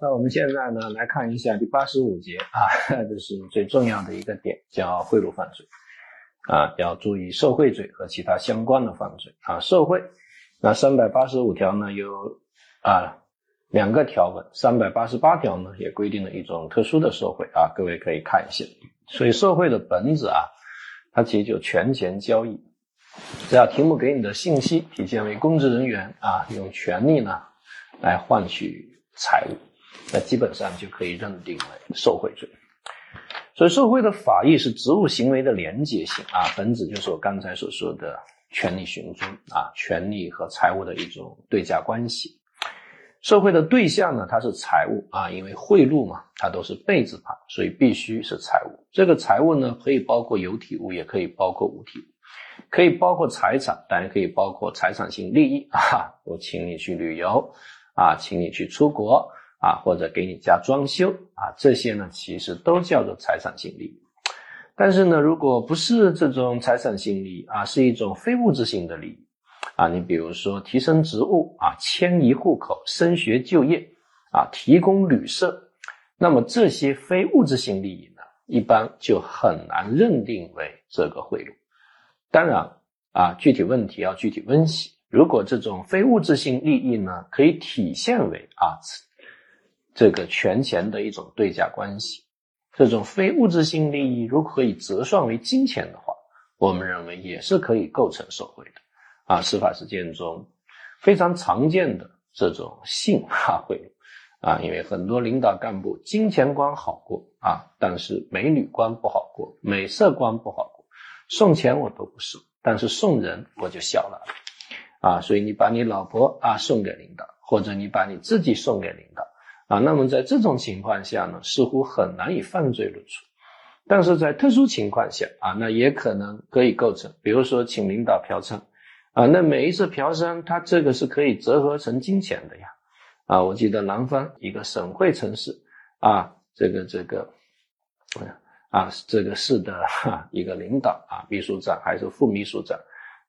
那我们现在呢来看一下第八十五节啊，这是最重要的一个点，叫贿赂犯罪啊，要注意受贿罪和其他相关的犯罪啊。受贿，那三百八十五条呢有啊两个条文，三百八十八条呢也规定了一种特殊的受贿啊，各位可以看一下。所以受贿的本质啊，它其实就权钱交易，只要题目给你的信息体现为公职人员啊，用权力呢来换取。财物，那基本上就可以认定为受贿罪。所以，受贿的法益是职务行为的廉洁性啊，本质就是我刚才所说的权力寻租啊，权力和财物的一种对价关系。受贿的对象呢，它是财物啊，因为贿赂嘛，它都是被字旁，所以必须是财物。这个财物呢，可以包括有体物，也可以包括无体物，可以包括财产，当然可以包括财产性利益啊，我请你去旅游。啊，请你去出国啊，或者给你家装修啊，这些呢，其实都叫做财产性利益。但是呢，如果不是这种财产性利益啊，是一种非物质性的利益啊，你比如说提升职务啊，迁移户口、升学就业啊，提供旅社，那么这些非物质性利益呢，一般就很难认定为这个贿赂。当然啊，具体问题要具体分析。如果这种非物质性利益呢，可以体现为啊，这个权钱的一种对价关系，这种非物质性利益如果可以折算为金钱的话，我们认为也是可以构成受贿的啊。司法实践中非常常见的这种性哈 贿赂啊，因为很多领导干部金钱观好过啊，但是美女观不好过，美色观不好过，送钱我都不收，但是送人我就笑了。啊，所以你把你老婆啊送给领导，或者你把你自己送给领导啊，那么在这种情况下呢，似乎很难以犯罪论处。但是在特殊情况下啊，那也可能可以构成，比如说请领导嫖娼啊，那每一次嫖娼，他这个是可以折合成金钱的呀。啊，我记得南方一个省会城市啊，这个这个啊这个市的哈一个领导啊，秘书长还是副秘书长。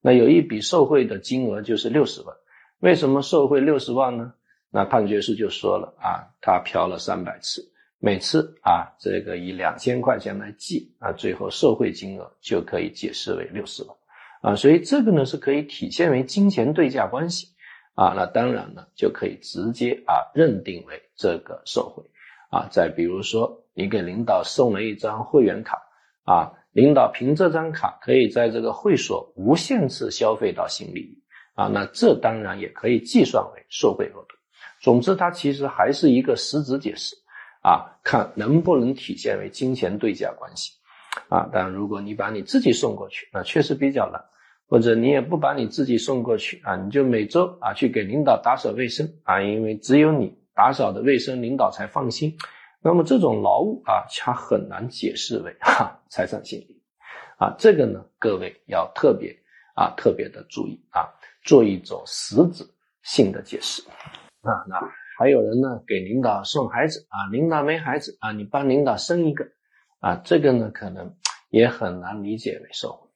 那有一笔受贿的金额就是六十万，为什么受贿六十万呢？那判决书就说了啊，他嫖了三百次，每次啊这个以两千块钱来计啊，最后受贿金额就可以解释为六十万啊，所以这个呢是可以体现为金钱对价关系啊，那当然呢就可以直接啊认定为这个受贿啊。再比如说你给领导送了一张会员卡啊。领导凭这张卡可以在这个会所无限次消费到新利益啊，那这当然也可以计算为受贿额度。总之，它其实还是一个实质解释啊，看能不能体现为金钱对价关系啊。但如果你把你自己送过去，那确实比较难；或者你也不把你自己送过去啊，你就每周啊去给领导打扫卫生啊，因为只有你打扫的卫生，领导才放心。那么这种劳务啊，它很难解释为哈财产性利益啊，这个呢，各位要特别啊特别的注意啊，做一种实质性的解释啊。那还有人呢，给领导送孩子啊，领导没孩子啊，你帮领导生一个啊，这个呢，可能也很难理解为受贿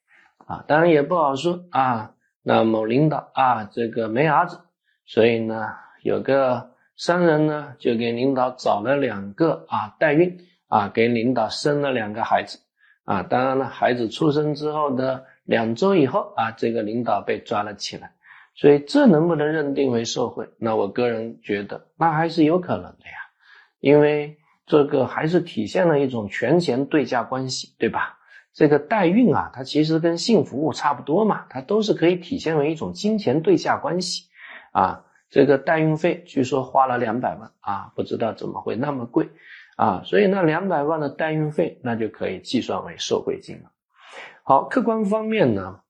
啊。当然也不好说啊，那某领导啊，这个没儿子，所以呢，有个。商人呢，就给领导找了两个啊代孕啊，给领导生了两个孩子啊。当然了，孩子出生之后的两周以后啊，这个领导被抓了起来。所以这能不能认定为受贿？那我个人觉得，那还是有可能的呀，因为这个还是体现了一种权钱对价关系，对吧？这个代孕啊，它其实跟性服务差不多嘛，它都是可以体现为一种金钱对价关系啊。这个代孕费据说花了两百万啊，不知道怎么会那么贵啊，所以那两百万的代孕费那就可以计算为受贿金了。好，客观方面呢，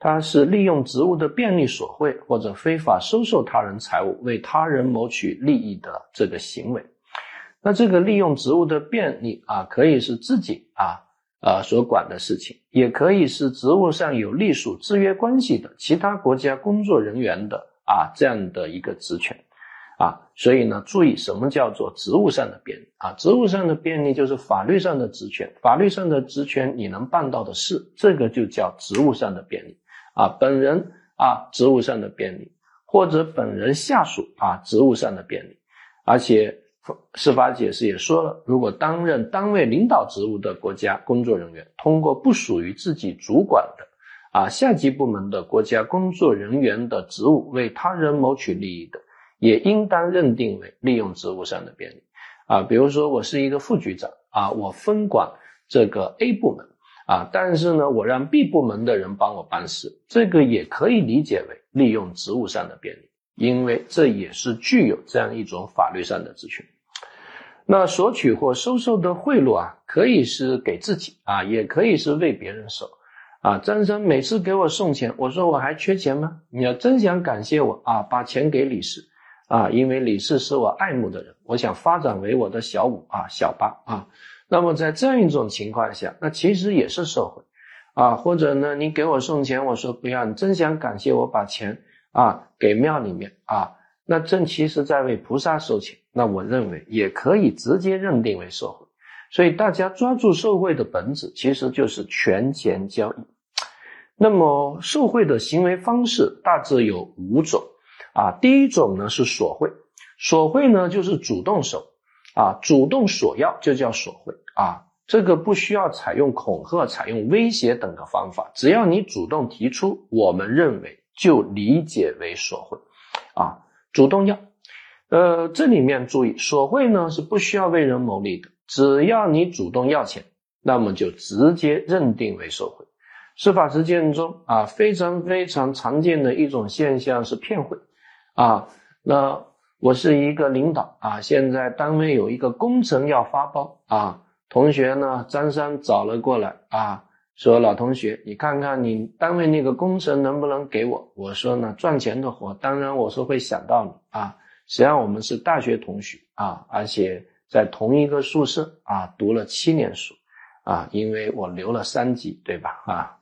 他是利用职务的便利索贿或者非法收受他人财物为他人谋取利益的这个行为。那这个利用职务的便利啊，可以是自己啊啊所管的事情，也可以是职务上有隶属制约关系的其他国家工作人员的。啊，这样的一个职权，啊，所以呢，注意什么叫做职务上的便利啊？职务上的便利就是法律上的职权，法律上的职权你能办到的事，这个就叫职务上的便利啊。本人啊，职务上的便利，或者本人下属啊，职务上的便利，而且司法解释也说了，如果担任单位领导职务的国家工作人员，通过不属于自己主管的啊下级部门的国家工作人员的职务为他人谋取利益的，也应当认定为利用职务上的便利啊。比如说，我是一个副局长啊，我分管这个 A 部门啊，但是呢，我让 B 部门的人帮我办事，这个也可以理解为利用职务上的便利。因为这也是具有这样一种法律上的职权。那索取或收受的贿赂啊，可以是给自己啊，也可以是为别人收啊。张生每次给我送钱，我说我还缺钱吗？你要真想感谢我啊，把钱给李四啊，因为李四是我爱慕的人，我想发展为我的小五啊、小八啊。那么在这样一种情况下，那其实也是受贿啊。或者呢，你给我送钱，我说不要，你真想感谢我把钱。啊，给庙里面啊，那正其实在为菩萨收钱，那我认为也可以直接认定为受贿。所以大家抓住受贿的本质，其实就是权钱交易。那么受贿的行为方式大致有五种啊。第一种呢是索贿，索贿呢就是主动收啊，主动索要就叫索贿啊。这个不需要采用恐吓、采用威胁等的方法，只要你主动提出，我们认为。就理解为索贿，啊，主动要，呃，这里面注意，索贿呢是不需要为人谋利的，只要你主动要钱，那么就直接认定为受贿。司法实践中啊，非常非常常见的一种现象是骗贿，啊，那我是一个领导啊，现在单位有一个工程要发包啊，同学呢张三找了过来啊。说老同学，你看看你单位那个工程能不能给我？我说呢，赚钱的活，当然我是会想到你啊。实际上我们是大学同学啊，而且在同一个宿舍啊，读了七年书啊，因为我留了三级，对吧？啊，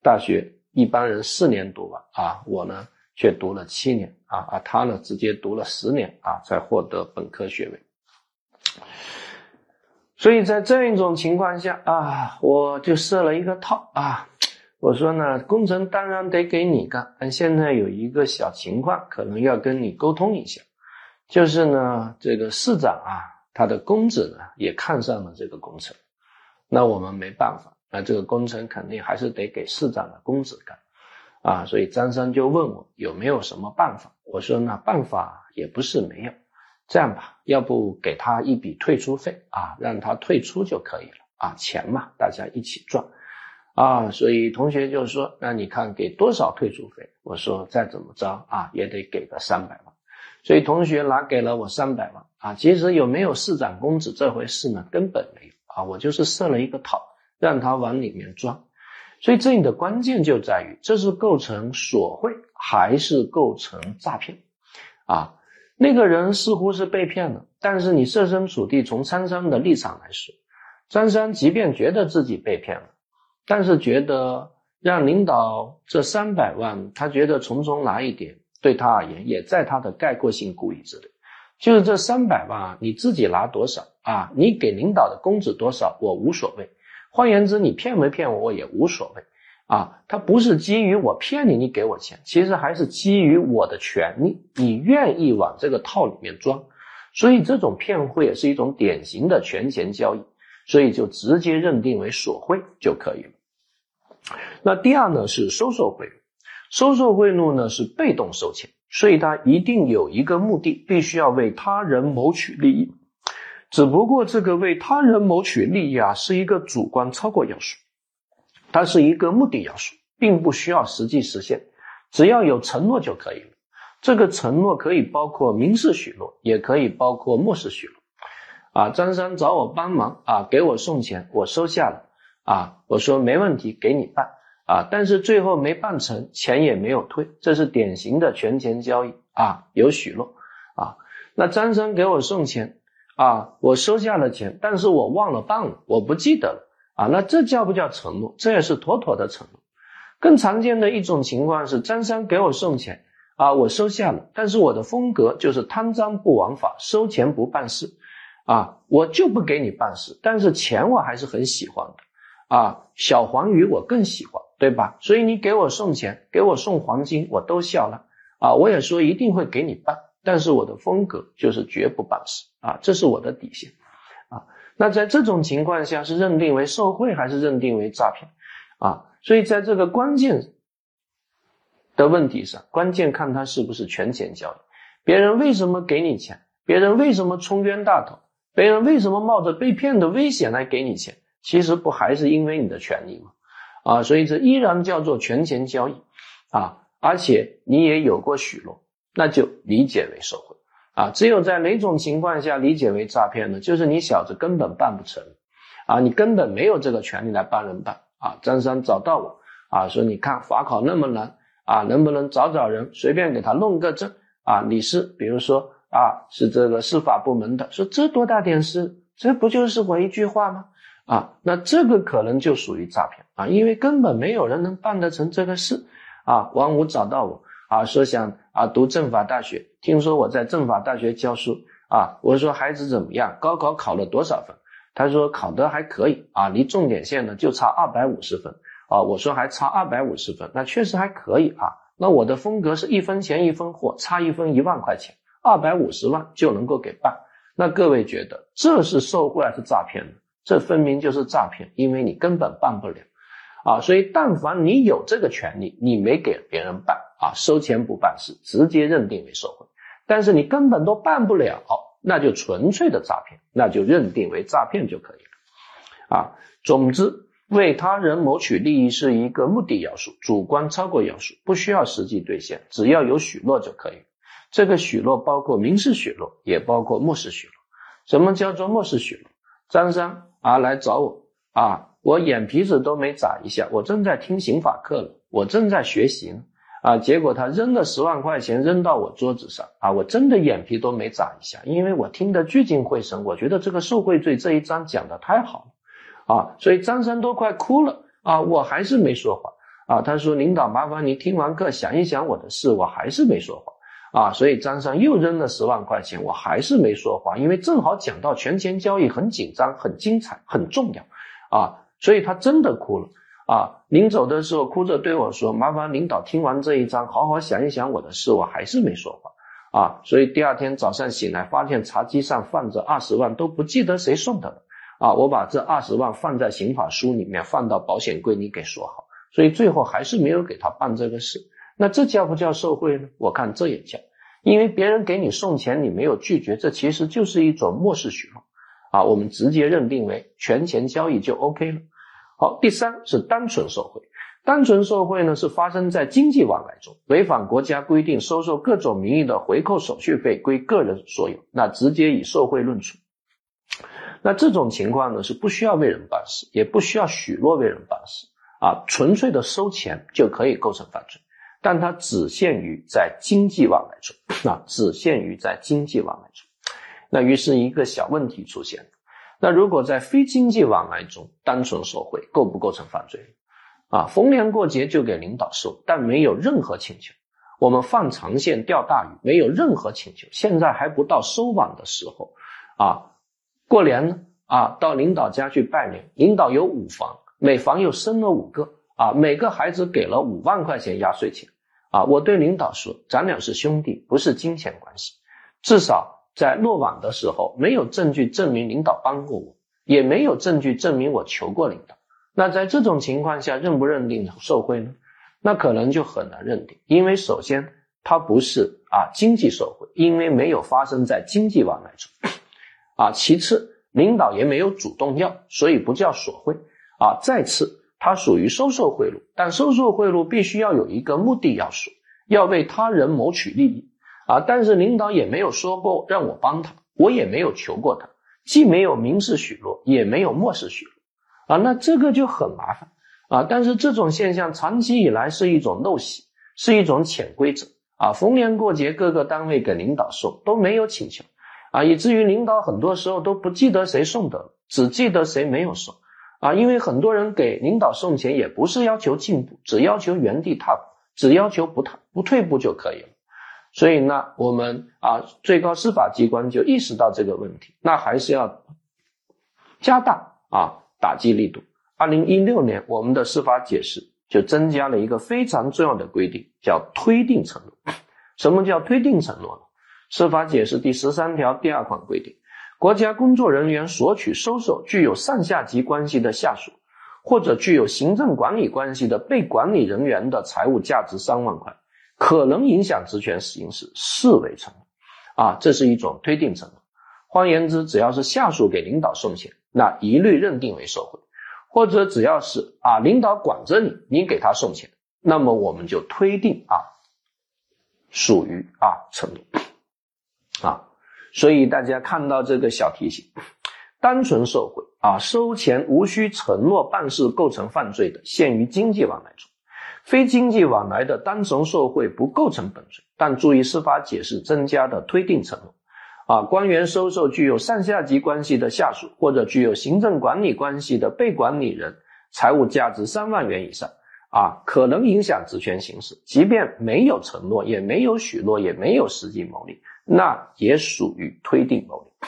大学一般人四年读吧，啊，我呢却读了七年啊，而他呢直接读了十年啊，才获得本科学位。所以在这样一种情况下啊，我就设了一个套啊，我说呢，工程当然得给你干，但现在有一个小情况，可能要跟你沟通一下，就是呢，这个市长啊，他的公子呢也看上了这个工程，那我们没办法，那这个工程肯定还是得给市长的公子干，啊，所以张三就问我有没有什么办法，我说那，办法也不是没有。这样吧，要不给他一笔退出费啊，让他退出就可以了啊，钱嘛，大家一起赚啊。所以同学就说，那你看给多少退出费？我说再怎么着啊，也得给个三百万。所以同学拿给了我三百万啊。其实有没有市长公子这回事呢？根本没有啊，我就是设了一个套，让他往里面装。所以这里的关键就在于，这是构成索贿还是构成诈骗啊？那个人似乎是被骗了，但是你设身处地从张三的立场来说，张三即便觉得自己被骗了，但是觉得让领导这三百万，他觉得从中拿一点，对他而言也在他的概括性故意之内。就是这三百万，你自己拿多少啊？你给领导的工资多少，我无所谓。换言之，你骗没骗我，我也无所谓。啊，他不是基于我骗你，你给我钱，其实还是基于我的权利，你愿意往这个套里面装，所以这种骗贿也是一种典型的权钱交易，所以就直接认定为索贿就可以了。那第二呢是收受贿赂，收受贿赂呢是被动收钱，所以它一定有一个目的，必须要为他人谋取利益，只不过这个为他人谋取利益啊是一个主观超过要素。它是一个目的要素，并不需要实际实现，只要有承诺就可以了。这个承诺可以包括明示许诺，也可以包括默示许诺。啊，张三找我帮忙啊，给我送钱，我收下了啊，我说没问题，给你办啊，但是最后没办成，钱也没有退，这是典型的权钱交易啊，有许诺啊。那张三给我送钱啊，我收下了钱，但是我忘了办了，我不记得了。啊，那这叫不叫承诺？这也是妥妥的承诺。更常见的一种情况是，张三给我送钱，啊，我收下了，但是我的风格就是贪赃不枉法，收钱不办事，啊，我就不给你办事，但是钱我还是很喜欢的，啊，小黄鱼我更喜欢，对吧？所以你给我送钱，给我送黄金，我都笑了，啊，我也说一定会给你办，但是我的风格就是绝不办事啊，这是我的底线啊。那在这种情况下，是认定为受贿还是认定为诈骗啊？所以在这个关键的问题上，关键看他是不是权钱交易。别人为什么给你钱？别人为什么充冤大头？别人为什么冒着被骗的危险来给你钱？其实不还是因为你的权利吗？啊，所以这依然叫做权钱交易啊，而且你也有过许诺，那就理解为受贿啊。只有在哪种情况下理解为诈骗呢？就是你小子根本办不成啊，你根本没有这个权利来帮人办啊。张三找到我啊，说你看法考那么难啊，能不能找找人随便给他弄个证啊？你是比如说啊，是这个司法部门的，说这多大点事，这不就是我一句话吗？啊，那这个可能就属于诈骗啊，因为根本没有人能办得成这个事啊。王五找到我啊，说想啊读政法大学，听说我在政法大学教书啊，我说孩子怎么样？高考考了多少分？他说考得还可以啊，离重点线呢就差二百五十分啊。我说还差二百五十分，那确实还可以啊。那我的风格是一分钱一分货，差一分一万块钱，二百五十万就能够给办。那各位觉得这是受贿还是诈骗呢？这分明就是诈骗，因为你根本办不了，啊，所以但凡你有这个权利，你没给别人办啊，收钱不办事，直接认定为受贿；但是你根本都办不了，那就纯粹的诈骗，那就认定为诈骗就可以了，啊，总之，为他人谋取利益是一个目的要素，主观超过要素，不需要实际兑现，只要有许诺就可以。这个许诺包括明示许诺，也包括默示许诺。什么叫做默示许诺？张三。啊，来找我啊！我眼皮子都没眨一下，我正在听刑法课呢，我正在学习呢。啊，结果他扔了十万块钱扔到我桌子上啊，我真的眼皮都没眨一下，因为我听得聚精会神，我觉得这个受贿罪这一章讲的太好了啊，所以张三都快哭了啊，我还是没说话啊。他说：“领导，麻烦你听完课想一想我的事。”我还是没说话。啊，所以张三又扔了十万块钱，我还是没说话，因为正好讲到权钱交易很紧张、很精彩、很重要，啊，所以他真的哭了，啊，临走的时候哭着对我说：“麻烦领导听完这一章，好好想一想我的事。”我还是没说话，啊，所以第二天早上醒来，发现茶几上放着二十万，都不记得谁送的了，啊，我把这二十万放在刑法书里面，放到保险柜里给锁好，所以最后还是没有给他办这个事。那这叫不叫受贿呢？我看这也叫，因为别人给你送钱，你没有拒绝，这其实就是一种默示许诺啊。我们直接认定为权钱交易就 OK 了。好，第三是单纯受贿。单纯受贿呢，是发生在经济往来中，违反国家规定，收受各种名义的回扣手续费归个人所有，那直接以受贿论处。那这种情况呢，是不需要为人办事，也不需要许诺为人办事啊，纯粹的收钱就可以构成犯罪。但它只限于在经济往来中，啊，只限于在经济往来中。那于是一个小问题出现那如果在非经济往来中单纯受贿，构不构成犯罪？啊，逢年过节就给领导收，但没有任何请求。我们放长线钓大鱼，没有任何请求。现在还不到收网的时候，啊，过年呢，啊，到领导家去拜年，领导有五房，每房又生了五个，啊，每个孩子给了五万块钱压岁钱。啊，我对领导说，咱俩是兄弟，不是金钱关系。至少在落网的时候，没有证据证明领导帮过我，也没有证据证明我求过领导。那在这种情况下，认不认定受贿呢？那可能就很难认定，因为首先他不是啊经济受贿，因为没有发生在经济往来中。啊，其次领导也没有主动要，所以不叫索贿。啊，再次。它属于收受贿赂，但收受贿赂必须要有一个目的要素，要为他人谋取利益啊！但是领导也没有说过让我帮他，我也没有求过他，既没有明示许诺，也没有默示许诺啊！那这个就很麻烦啊！但是这种现象长期以来是一种陋习，是一种潜规则啊！逢年过节各个单位给领导送都没有请求啊，以至于领导很多时候都不记得谁送的，只记得谁没有送。啊，因为很多人给领导送钱，也不是要求进步，只要求原地踏步，只要求不踏不退步就可以了。所以呢，我们啊，最高司法机关就意识到这个问题，那还是要加大啊打击力度。二零一六年，我们的司法解释就增加了一个非常重要的规定，叫推定承诺。什么叫推定承诺呢？司法解释第十三条第二款规定，国家工作人员索取收受具有上下级关系的下属，或者具有行政管理关系的被管理人员的财物价值三万块，可能影响职权行使，视为承诺。啊，这是一种推定承诺。换言之，只要是下属给领导送钱，那一律认定为受贿；或者只要是啊领导管着你，你给他送钱，那么我们就推定啊属于啊承诺啊。所以大家看到这个小提醒，单纯受贿啊收钱无需承诺办事构成犯罪的，限于经济往来中；非经济往来的单纯受贿不构成本罪。但注意司法解释增加的推定承诺。啊，官员收受具有上下级关系的下属或者具有行政管理关系的被管理人，财物价值三万元以上，啊，可能影响职权行使，即便没有承诺，也没有许诺，也没有实际牟利，那也属于推定牟利。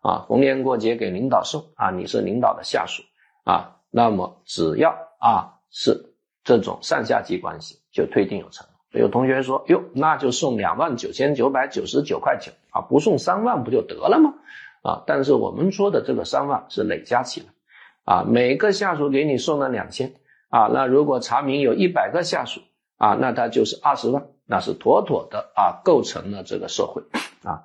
啊，逢年过节给领导送，啊，你是领导的下属，啊，那么只要啊是这种上下级关系，就推定有承诺。有同学说：“哟，那就送两万九千九百九十九块九啊，不送三万不就得了吗？啊，但是我们说的这个三万是累加起来，啊，每个下属给你送了两千啊，那如果查明有一百个下属啊，那他就是二十万，那是妥妥的啊，构成了这个受贿啊。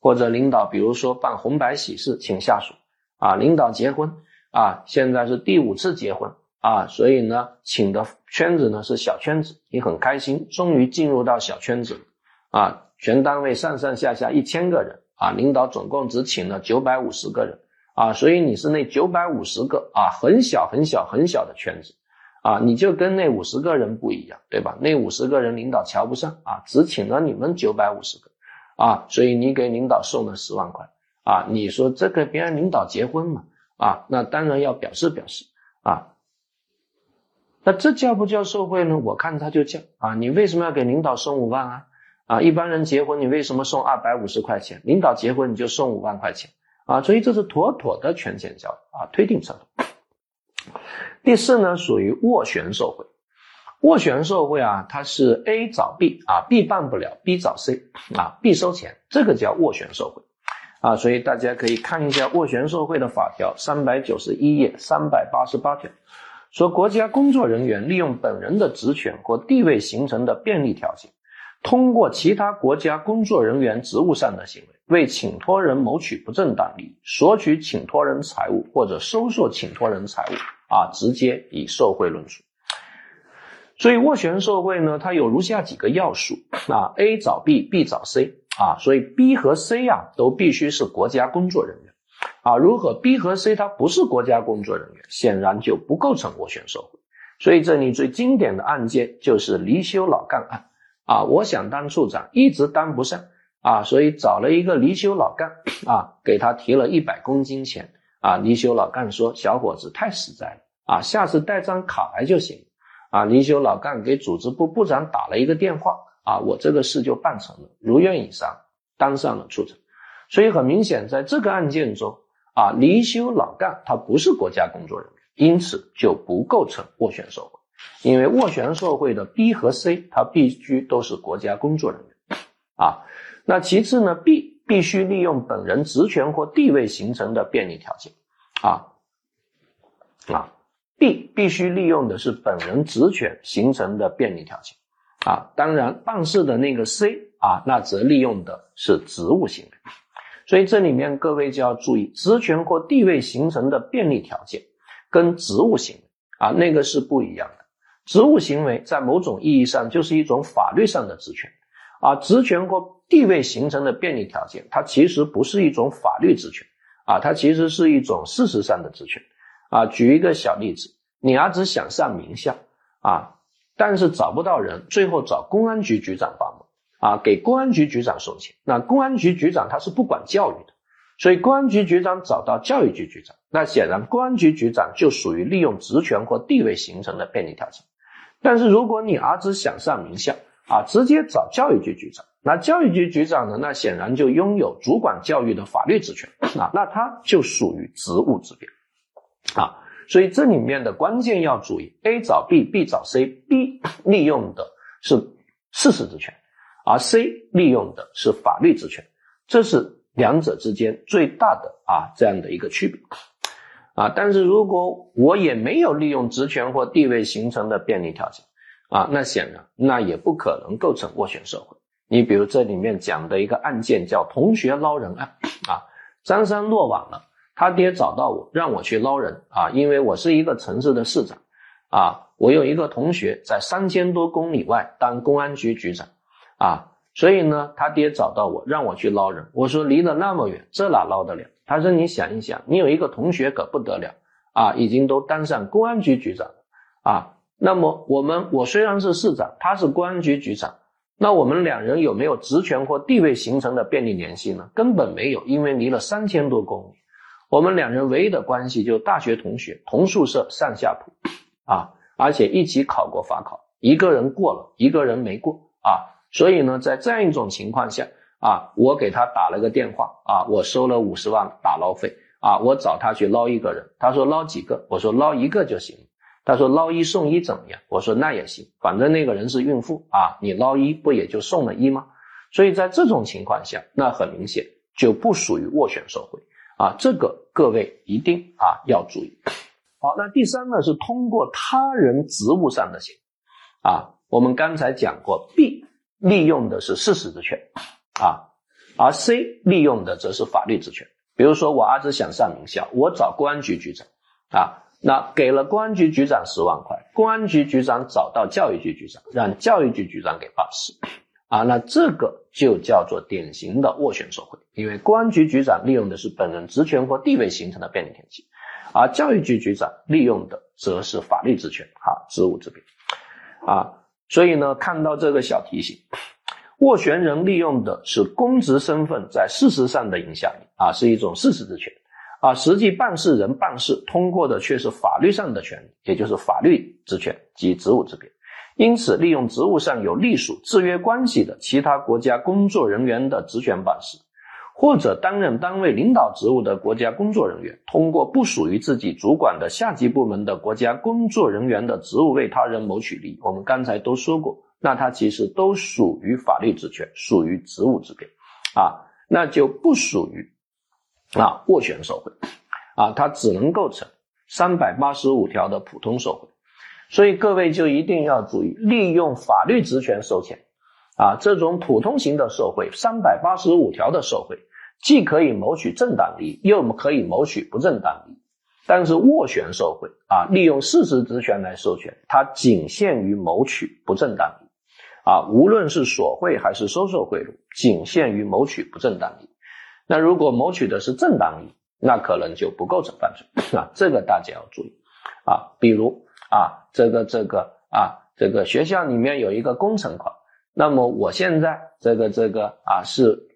或者领导比如说办红白喜事请下属啊，领导结婚啊，现在是第五次结婚。”啊，所以呢，请的圈子呢是小圈子，你很开心，终于进入到小圈子啊，全单位上上下下一千个人啊，领导总共只请了九百五十个人。啊，所以你是那九百五十个啊，很小很小很小的圈子。啊，你就跟那五十个人不一样，对吧？那五十个人领导瞧不上啊，只请了你们九百五十个。啊，所以你给领导送了十万块。啊，你说这个别人领导结婚嘛啊，那当然要表示表示。啊。那这叫不叫受贿呢？我看他就叫啊！你为什么要给领导送五万啊？啊，一般人结婚你为什么送二百五十块钱？领导结婚你就送五万块钱啊！所以这是妥妥的权钱交易啊，推定承诺。第四呢，属于斡旋受贿。斡旋受贿啊，它是 A 找 B 啊，B 办不了，B 找 C 啊，B 收钱，这个叫斡旋受贿啊。所以大家可以看一下斡旋受贿的法条，三百九十一页三百八十八条。说国家工作人员利用本人的职权或地位形成的便利条件，通过其他国家工作人员职务上的行为，为请托人谋取不正当利益，索取请托人财物或者收受请托人财物，啊，直接以受贿论处。所以斡旋受贿呢，它有如下几个要素啊：A 找 B，B 找 C 啊，所以 B 和 C 啊都必须是国家工作人员。啊，如果 B 和 C 他不是国家工作人员，显然就不构成斡旋受贿。所以这里最经典的案件就是离休老干案。啊，我想当处长，一直当不上啊，所以找了一个离休老干啊，给他提了一百公斤钱。啊，离休老干说：“小伙子太实在了啊，下次带张卡来就行。”啊，离休老干给组织部部长打了一个电话。啊，我这个事就办成了，如愿以偿，当上了处长。所以很明显，在这个案件中。啊，离休老干他不是国家工作人员，因此就不构成斡旋受贿。因为斡旋受贿的 B 和 C，他必须都是国家工作人员。啊，那其次呢，B 必须利用本人职权或地位形成的便利条件。啊啊，B 必须利用的是本人职权形成的便利条件。啊，当然办事的那个 C 啊，那则利用的是职务行为。所以这里面各位就要注意，职权或地位形成的便利条件，跟职务行为啊那个是不一样的。职务行为在某种意义上就是一种法律上的职权，啊，职权或地位形成的便利条件，它其实不是一种法律职权，啊，它其实是一种事实上的职权，啊，举一个小例子，你儿子想上名校，啊，但是找不到人，最后找公安局局长帮忙。啊，给公安局局长送钱，那公安局局长他是不管教育的，所以公安局局长找到教育局局长，那显然公安局局长就属于利用职权或地位形成的便利条件。但是如果你儿子想上名校啊，直接找教育局局长，那教育局局长呢，那显然就拥有主管教育的法律职权啊，那他就属于职务之便啊。所以这里面的关键要注意：A 找 B，B 找 C，B 利用的是事实职权。而 C 利用的是法律职权，这是两者之间最大的啊这样的一个区别啊。但是如果我也没有利用职权或地位形成的便利条件啊，那显然那也不可能构成斡旋受贿。你比如这里面讲的一个案件叫同学捞人案啊，张三落网了，他爹找到我让我去捞人啊，因为我是一个城市的市长啊，我有一个同学在三千多公里外当公安局局长。啊，所以呢，他爹找到我，让我去捞人。我说离得那么远，这哪捞得了？他说你想一想，你有一个同学可不得了啊，已经都当上公安局局长了啊。那么我们，我虽然是市长，他是公安局局长，那我们两人有没有职权或地位形成的便利联系呢？根本没有，因为离了三千多公里。我们两人唯一的关系就是大学同学，同宿舍上下铺啊，而且一起考过法考，一个人过了，一个人没过啊。所以呢，在这样一种情况下啊，我给他打了个电话啊，我收了五十万打捞费啊，我找他去捞一个人，他说捞几个，我说捞一个就行。他说捞一送一怎么样？我说那也行，反正那个人是孕妇啊，你捞一不也就送了一吗？所以在这种情况下，那很明显就不属于斡旋受贿啊，这个各位一定啊要注意。好，那第三呢是通过他人职务上的行为啊，我们刚才讲过 B。利用的是事实职权啊，而 C 利用的则是法律职权。比如说，我儿子想上名校，我找公安局局长啊，那给了公安局局长十万块，公安局局长找到教育局局长，让教育局局长给办事啊，那这个就叫做典型的斡旋受贿，因为公安局局长利用的是本人职权或地位形成的便利条件，而教育局局长利用的则是法律职权啊，职务之便啊。所以呢，看到这个小提醒，斡旋人利用的是公职身份在事实上的影响力啊，是一种事实职权啊，实际办事人办事通过的却是法律上的权利，也就是法律职权及职务之便。因此，利用职务上有隶属制约关系的其他国家工作人员的职权办事。或者担任单位领导职务的国家工作人员，通过不属于自己主管的下级部门的国家工作人员的职务为他人谋取利益，我们刚才都说过，那他其实都属于法律职权，属于职务之便，啊，那就不属于啊斡旋受贿，啊，它只能构成三百八十五条的普通受贿，所以各位就一定要注意，利用法律职权收钱。啊，这种普通型的受贿，三百八十五条的受贿，既可以谋取正当利益，又可以谋取不正当利益。但是斡旋受贿啊，利用事实职权来授权，它仅限于谋取不正当利益。啊，无论是索贿还是收受贿赂，仅限于谋取不正当利益。那如果谋取的是正当利益，那可能就不构成犯罪啊，这个大家要注意啊。比如啊，这个这个啊，这个学校里面有一个工程款。那么我现在这个这个啊是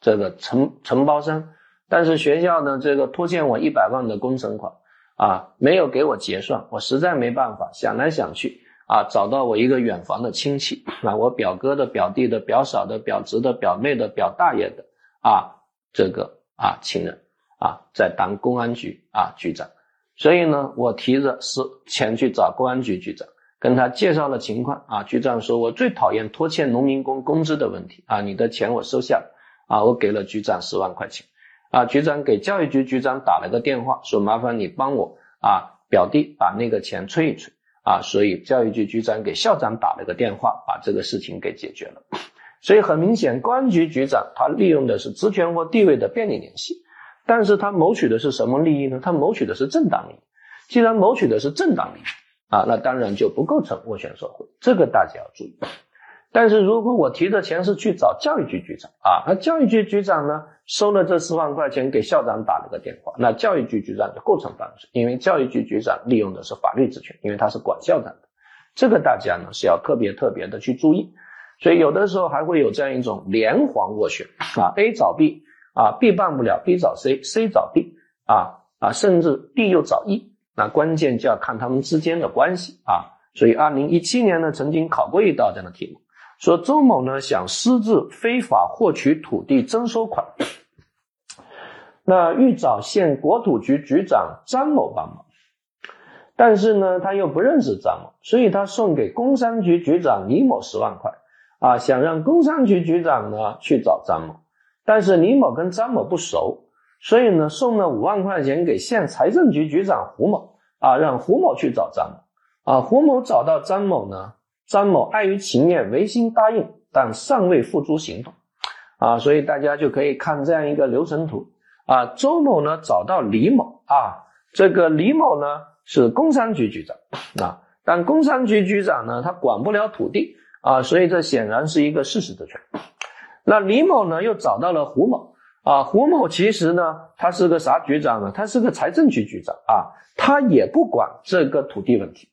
这个承承包商，但是学校呢这个拖欠我一百万的工程款啊没有给我结算，我实在没办法，想来想去啊找到我一个远房的亲戚。啊，我表哥的表弟的表嫂的表侄的表妹的表大爷的啊这个啊亲人啊在当公安局啊局长，所以呢我提着是钱去找公安局局长。跟他介绍了情况啊，局长说：“我最讨厌拖欠农民工工资的问题啊，你的钱我收下了啊，我给了局长十万块钱啊。”局长给教育局局长打了个电话，说：“麻烦你帮我啊，表弟把那个钱催一催啊。”所以教育局局长给校长打了个电话，把这个事情给解决了。所以很明显，公安局局长他利用的是职权或地位的便利联系，但是他谋取的是什么利益呢？他谋取的是正当利益。既然谋取的是正当利益，啊，那当然就不构成斡旋受贿，这个大家要注意。但是如果我提的钱是去找教育局局长啊，那教育局局长呢收了这四万块钱给校长打了个电话，那教育局局长就构成犯罪，因为教育局局长利用的是法律职权，因为他是管校长的，这个大家呢是要特别特别的去注意。所以有的时候还会有这样一种连环斡旋啊，A 找 B 啊，B 办不了，B 找 C，C 找 D 啊啊，甚至 D 又找 E。那关键就要看他们之间的关系啊，所以二零一七年呢，曾经考过一道这样的题目，说周某呢想私自非法获取土地征收款，那欲找县国土局局长张某帮忙，但是呢他又不认识张某，所以他送给工商局局长李某十万块，啊，想让工商局局长呢去找张某，但是李某跟张某不熟，所以呢送了五万块钱给县财政局局长胡某啊，让胡某去找张某啊。胡某找到张某呢，张某碍于情面违心答应，但尚未付诸行动啊。所以大家就可以看这样一个流程图啊。周某呢找到李某啊，这个李某呢是工商局局长啊，但工商局局长呢他管不了土地。啊，所以这显然是一个事实的权。那李某呢，又找到了胡某啊。胡某其实呢，他是个啥局长呢？他是个财政局局长啊，他也不管这个土地问题。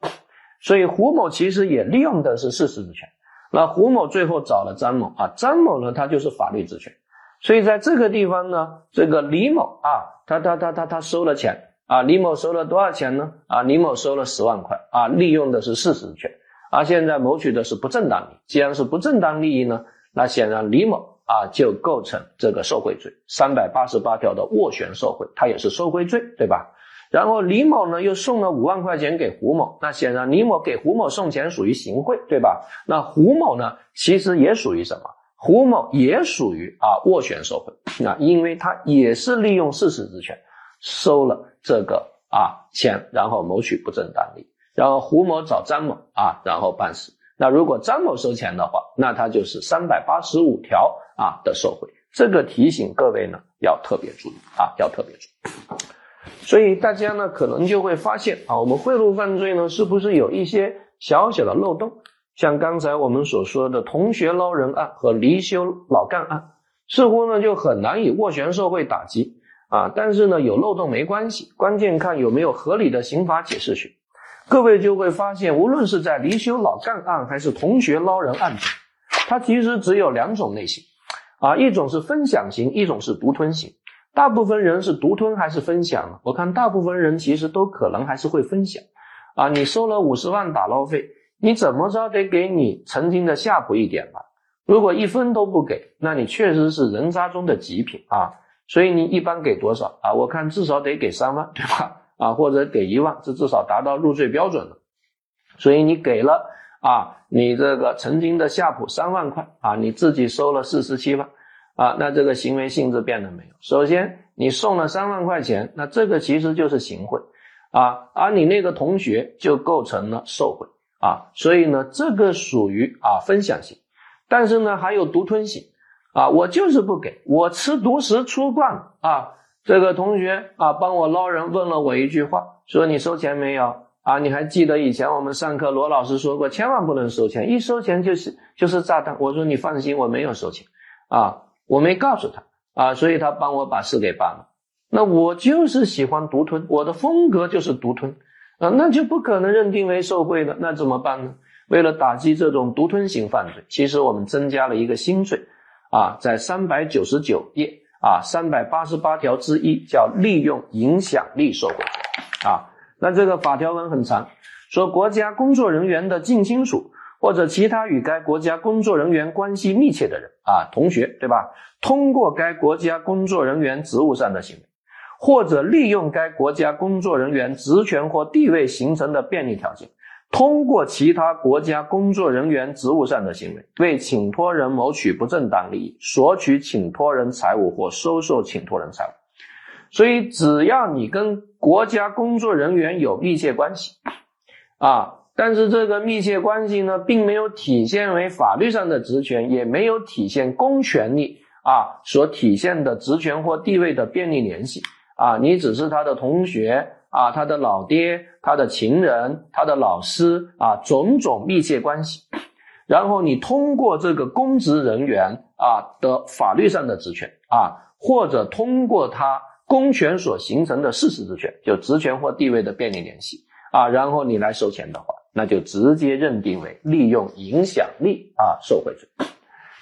所以胡某其实也利用的是事实之权。那胡某最后找了张某啊，张某呢，他就是法律职权。所以在这个地方呢，这个李某啊，他他他他他收了钱啊，李某收了多少钱呢？啊，李某收了十万块啊，利用的是事实权。而现在谋取的是不正当利益，既然是不正当利益呢，那显然李某啊就构成这个受贿罪，三百八十八条的斡旋受贿，他也是受贿罪，对吧？然后李某呢又送了五万块钱给胡某，那显然李某给胡某送钱属于行贿，对吧？那胡某呢其实也属于什么？胡某也属于啊斡旋受贿，那因为他也是利用事实职权收了这个啊钱，然后谋取不正当利益。然后胡某找张某啊，然后办事。那如果张某收钱的话，那他就是三百八十五条啊的受贿。这个提醒各位呢，要特别注意啊，要特别注意。所以大家呢，可能就会发现啊，我们贿赂犯罪呢，是不是有一些小小的漏洞？像刚才我们所说的同学捞人案和离休老干案，似乎呢就很难以斡旋受贿打击啊。但是呢，有漏洞没关系，关键看有没有合理的刑法解释权。各位就会发现，无论是在离休老干案还是同学捞人案中，它其实只有两种类型，啊，一种是分享型，一种是独吞型。大部分人是独吞还是分享？我看大部分人其实都可能还是会分享。啊，你收了五十万打捞费，你怎么着得给你曾经的下铺一点吧？如果一分都不给，那你确实是人渣中的极品啊！所以你一般给多少啊？我看至少得给三万，对吧？啊，或者给一万，这至少达到入罪标准了。所以你给了啊，你这个曾经的夏普三万块啊，你自己收了四十七万啊，那这个行为性质变了没有？首先你送了三万块钱，那这个其实就是行贿啊，而你那个同学就构成了受贿啊，所以呢，这个属于啊分享型，但是呢还有独吞型啊，我就是不给我吃独食出惯了啊。这个同学啊，帮我捞人，问了我一句话，说你收钱没有啊？你还记得以前我们上课罗老师说过，千万不能收钱，一收钱就是就是炸弹。我说你放心，我没有收钱啊，我没告诉他啊，所以他帮我把事给办了。那我就是喜欢独吞，我的风格就是独吞啊，那就不可能认定为受贿的，那怎么办呢？为了打击这种独吞型犯罪，其实我们增加了一个新罪啊，在三百九十九页。啊，三百八十八条之一叫利用影响力受贿，啊，那这个法条文很长，说国家工作人员的近亲属或者其他与该国家工作人员关系密切的人，啊，同学对吧？通过该国家工作人员职务上的行为，或者利用该国家工作人员职权或地位形成的便利条件。通过其他国家工作人员职务上的行为，为请托人谋取不正当利益，索取请托人财物或收受请托人财物。所以，只要你跟国家工作人员有密切关系，啊，但是这个密切关系呢，并没有体现为法律上的职权，也没有体现公权力啊所体现的职权或地位的便利联系啊，你只是他的同学。啊，他的老爹、他的情人、他的老师啊，种种密切关系，然后你通过这个公职人员啊的法律上的职权啊，或者通过他公权所形成的事实职权，就职权或地位的便利联系啊，然后你来收钱的话，那就直接认定为利用影响力啊受贿罪。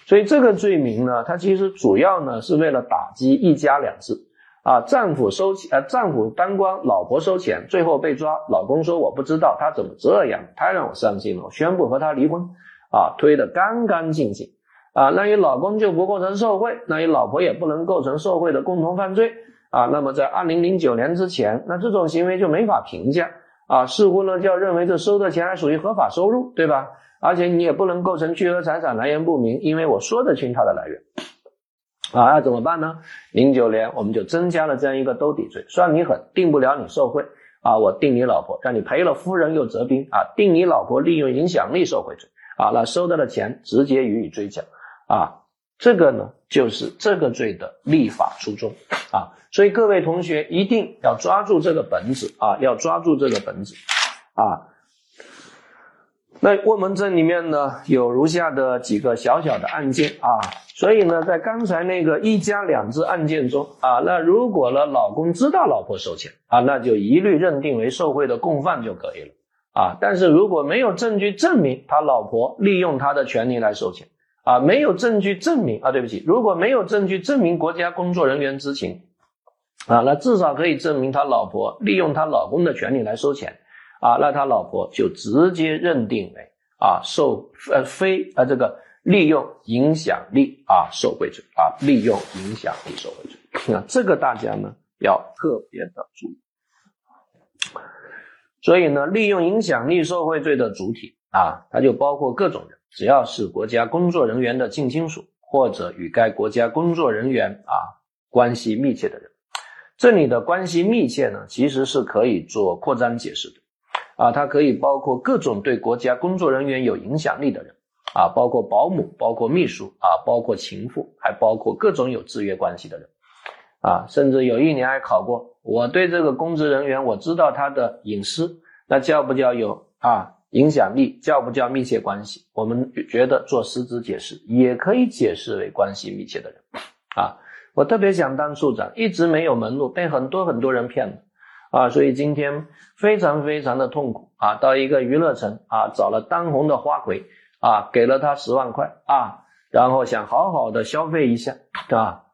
所以这个罪名呢，它其实主要呢是为了打击一家两制。啊，丈夫收钱，呃，丈夫当官，老婆收钱，最后被抓。老公说我不知道，他怎么这样？太让我伤心了，我宣布和他离婚。啊，推得干干净净。啊，那你老公就不构成受贿，那你老婆也不能构成受贿的共同犯罪。啊，那么在二零零九年之前，那这种行为就没法评价。啊，似乎呢就要认为这收的钱还属于合法收入，对吧？而且你也不能构成巨额财产来源不明，因为我说得清它的来源。啊，那怎么办呢？零九年我们就增加了这样一个兜底罪，算你狠，定不了你受贿啊，我定你老婆，让你赔了夫人又折兵啊，定你老婆利用影响力受贿罪啊，那收到的钱直接予以追缴啊，这个呢就是这个罪的立法初衷啊，所以各位同学一定要抓住这个本子啊，要抓住这个本子啊。那我们这里面呢有如下的几个小小的案件啊，所以呢，在刚才那个一家两制案件中啊，那如果呢老公知道老婆收钱啊，那就一律认定为受贿的共犯就可以了啊。但是如果没有证据证明他老婆利用他的权利来收钱啊，没有证据证明啊，对不起，如果没有证据证明国家工作人员知情啊，那至少可以证明他老婆利用她老公的权利来收钱。啊，那他老婆就直接认定为啊受呃非呃这个利用影响力啊受贿罪啊利用影响力受贿罪，那这个大家呢要特别的注意。所以呢，利用影响力受贿罪的主体啊，它就包括各种人，只要是国家工作人员的近亲属或者与该国家工作人员啊关系密切的人。这里的关系密切呢，其实是可以做扩张解释的。啊，它可以包括各种对国家工作人员有影响力的人，啊，包括保姆，包括秘书，啊，包括情妇，还包括各种有制约关系的人，啊，甚至有一年还考过，我对这个公职人员我知道他的隐私，那叫不叫有啊影响力，叫不叫密切关系？我们觉得做实质解释也可以解释为关系密切的人，啊，我特别想当处长，一直没有门路，被很多很多人骗了。啊，所以今天非常非常的痛苦啊！到一个娱乐城啊，找了当红的花魁啊，给了他十万块啊，然后想好好的消费一下，对吧？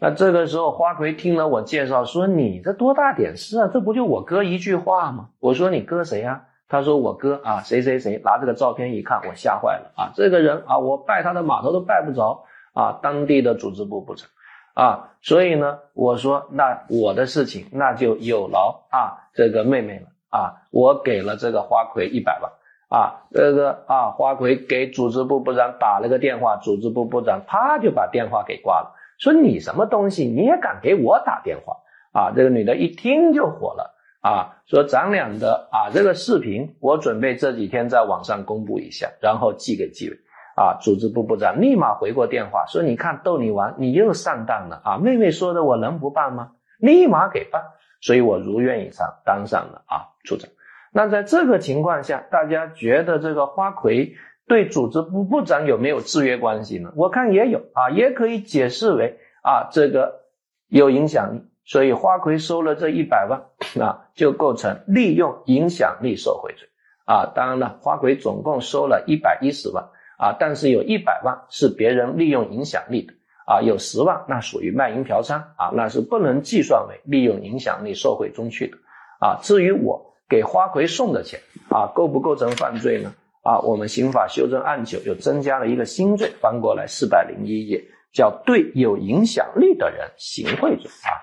那这个时候花魁听了我介绍，说你这多大点事啊？这不就我哥一句话吗？我说你哥谁呀？他说我哥啊，谁谁谁？拿这个照片一看，我吓坏了啊！这个人啊，我拜他的码头都拜不着啊！当地的组织部部长。啊，所以呢，我说那我的事情那就有劳啊这个妹妹了啊，我给了这个花魁一百万啊，这个啊花魁给组织部部长打了个电话，组织部部长啪就把电话给挂了，说你什么东西你也敢给我打电话啊？这个女的一听就火了啊，说咱俩的啊这个视频我准备这几天在网上公布一下，然后寄给纪委。啊！组织部部长立马回过电话说：“你看，逗你玩，你又上当了啊！妹妹说的，我能不办吗？立马给办。所以我如愿以偿，当上了啊处长。那在这个情况下，大家觉得这个花魁对组织部部长有没有制约关系呢？我看也有啊，也可以解释为啊这个有影响力，所以花魁收了这一百万啊，就构成利用影响力受贿罪啊。当然了，花魁总共收了一百一十万。啊，但是有一百万是别人利用影响力的啊，有十万那属于卖淫嫖娼啊，那是不能计算为利用影响力受贿中去的啊。至于我给花魁送的钱啊，构不构成犯罪呢？啊，我们刑法修正案九又增加了一个新罪，翻过来四百零一页，叫对有影响力的人行贿罪啊，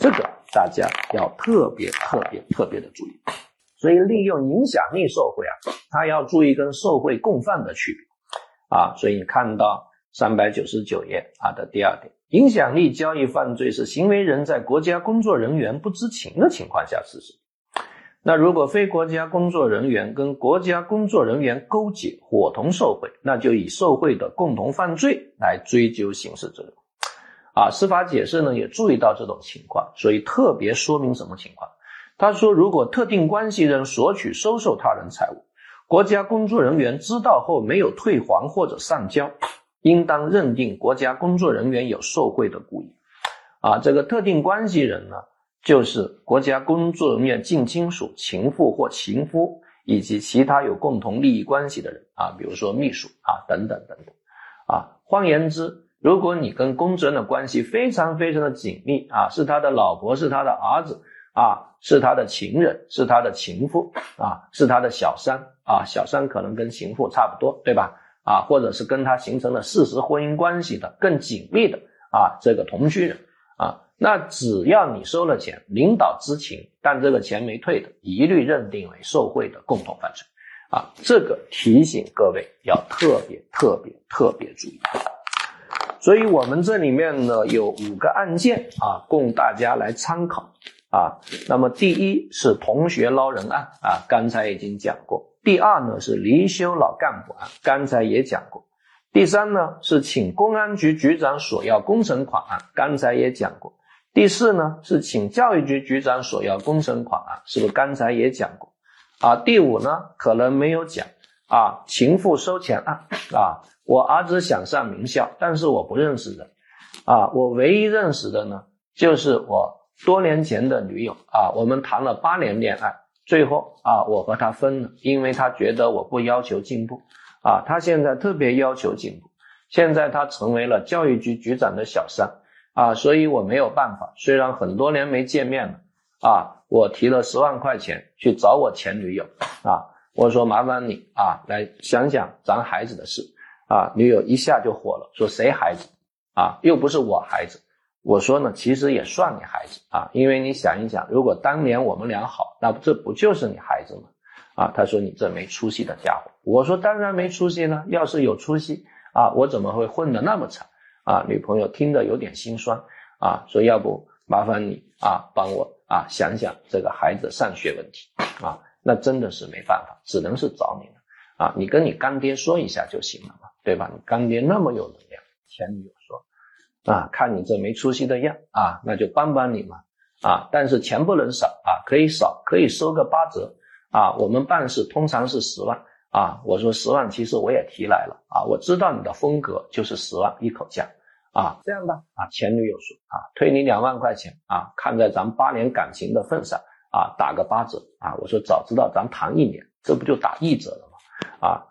这个大家要特别特别特别的注意。所以利用影响力受贿啊，他要注意跟受贿共犯的区别。啊，所以你看到三百九十九页啊的第二点，影响力交易犯罪是行为人在国家工作人员不知情的情况下实施。那如果非国家工作人员跟国家工作人员勾结伙同受贿，那就以受贿的共同犯罪来追究刑事责任。啊，司法解释呢也注意到这种情况，所以特别说明什么情况？他说，如果特定关系人索取、收受他人财物。国家工作人员知道后没有退还或者上交，应当认定国家工作人员有受贿的故意。啊，这个特定关系人呢，就是国家工作人员近亲属、情妇或情夫以及其他有共同利益关系的人啊，比如说秘书啊等等等等。啊，换言之，如果你跟公职人的关系非常非常的紧密啊，是他的老婆，是他的儿子。啊，是他的情人，是他的情妇，啊，是他的小三，啊，小三可能跟情妇差不多，对吧？啊，或者是跟他形成了事实婚姻关系的更紧密的啊，这个同居人，啊，那只要你收了钱，领导知情，但这个钱没退的，一律认定为受贿的共同犯罪。啊，这个提醒各位要特别特别特别注意。所以我们这里面呢有五个案件啊，供大家来参考啊。那么第一是同学捞人案啊，刚才已经讲过。第二呢是离休老干部案，刚才也讲过。第三呢是请公安局局长索要工程款案，刚才也讲过。第四呢是请教育局局长索要工程款案，是不是刚才也讲过？啊，第五呢可能没有讲啊，情妇收钱案啊。我儿子想上名校，但是我不认识人，啊，我唯一认识的呢，就是我多年前的女友。啊，我们谈了八年恋爱，最后啊，我和她分了，因为他觉得我不要求进步，啊，他现在特别要求进步，现在他成为了教育局局长的小三，啊，所以我没有办法，虽然很多年没见面了，啊，我提了十万块钱去找我前女友，啊，我说麻烦你啊，来想想咱孩子的事。啊，女友一下就火了，说谁孩子啊？又不是我孩子。我说呢，其实也算你孩子啊，因为你想一想，如果当年我们俩好，那这不就是你孩子吗？啊，他说你这没出息的家伙。我说当然没出息呢，要是有出息啊，我怎么会混得那么惨啊？女朋友听着有点心酸啊，说要不麻烦你啊，帮我啊想想这个孩子上学问题啊，那真的是没办法，只能是找你了啊，你跟你干爹说一下就行了嘛。对吧？你干爹那么有能量，前女友说啊，看你这没出息的样啊，那就帮帮你嘛啊！但是钱不能少啊，可以少，可以收个八折啊。我们办事通常是十万啊，我说十万，其实我也提来了啊。我知道你的风格就是十万一口价啊，这样吧啊，前女友说啊，退你两万块钱啊，看在咱八年感情的份上啊，打个八折啊。我说早知道咱谈一年，这不就打一折了吗？啊。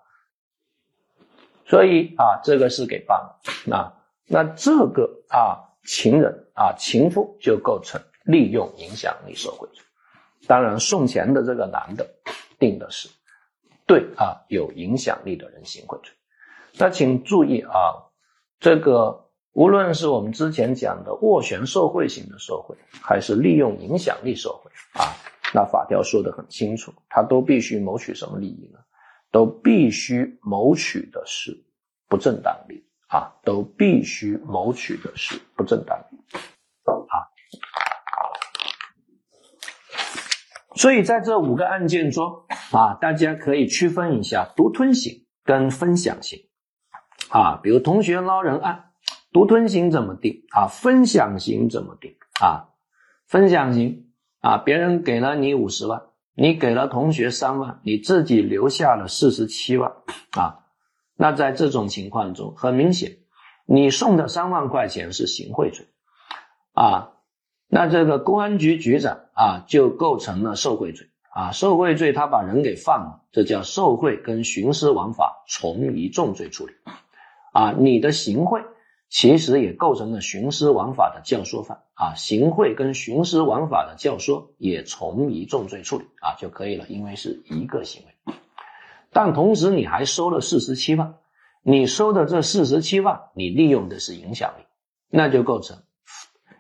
所以啊，这个是给办了啊，那这个啊，情人啊，情妇就构成利用影响力受贿罪。当然，送钱的这个男的定的是对啊有影响力的人行贿罪。那请注意啊，这个无论是我们之前讲的斡旋受贿型的受贿，还是利用影响力受贿啊，那法条说的很清楚，他都必须谋取什么利益呢？都必须谋取的是不正当利益啊，都必须谋取的是不正当利益啊。所以在这五个案件中啊，大家可以区分一下独吞型跟分享型啊。比如同学捞人案，独吞型怎么定啊？分享型怎么定啊？分享型啊，别人给了你五十万。你给了同学三万，你自己留下了四十七万啊。那在这种情况中，很明显，你送的三万块钱是行贿罪啊。那这个公安局局长啊，就构成了受贿罪啊。受贿罪，他把人给放了，这叫受贿跟徇私枉法从一重罪处理啊。你的行贿。其实也构成了徇私枉法的教唆犯啊，行贿跟徇私枉法的教唆也从一重罪处理啊就可以了，因为是一个行为。但同时你还收了四十七万，你收的这四十七万，你利用的是影响力，那就构成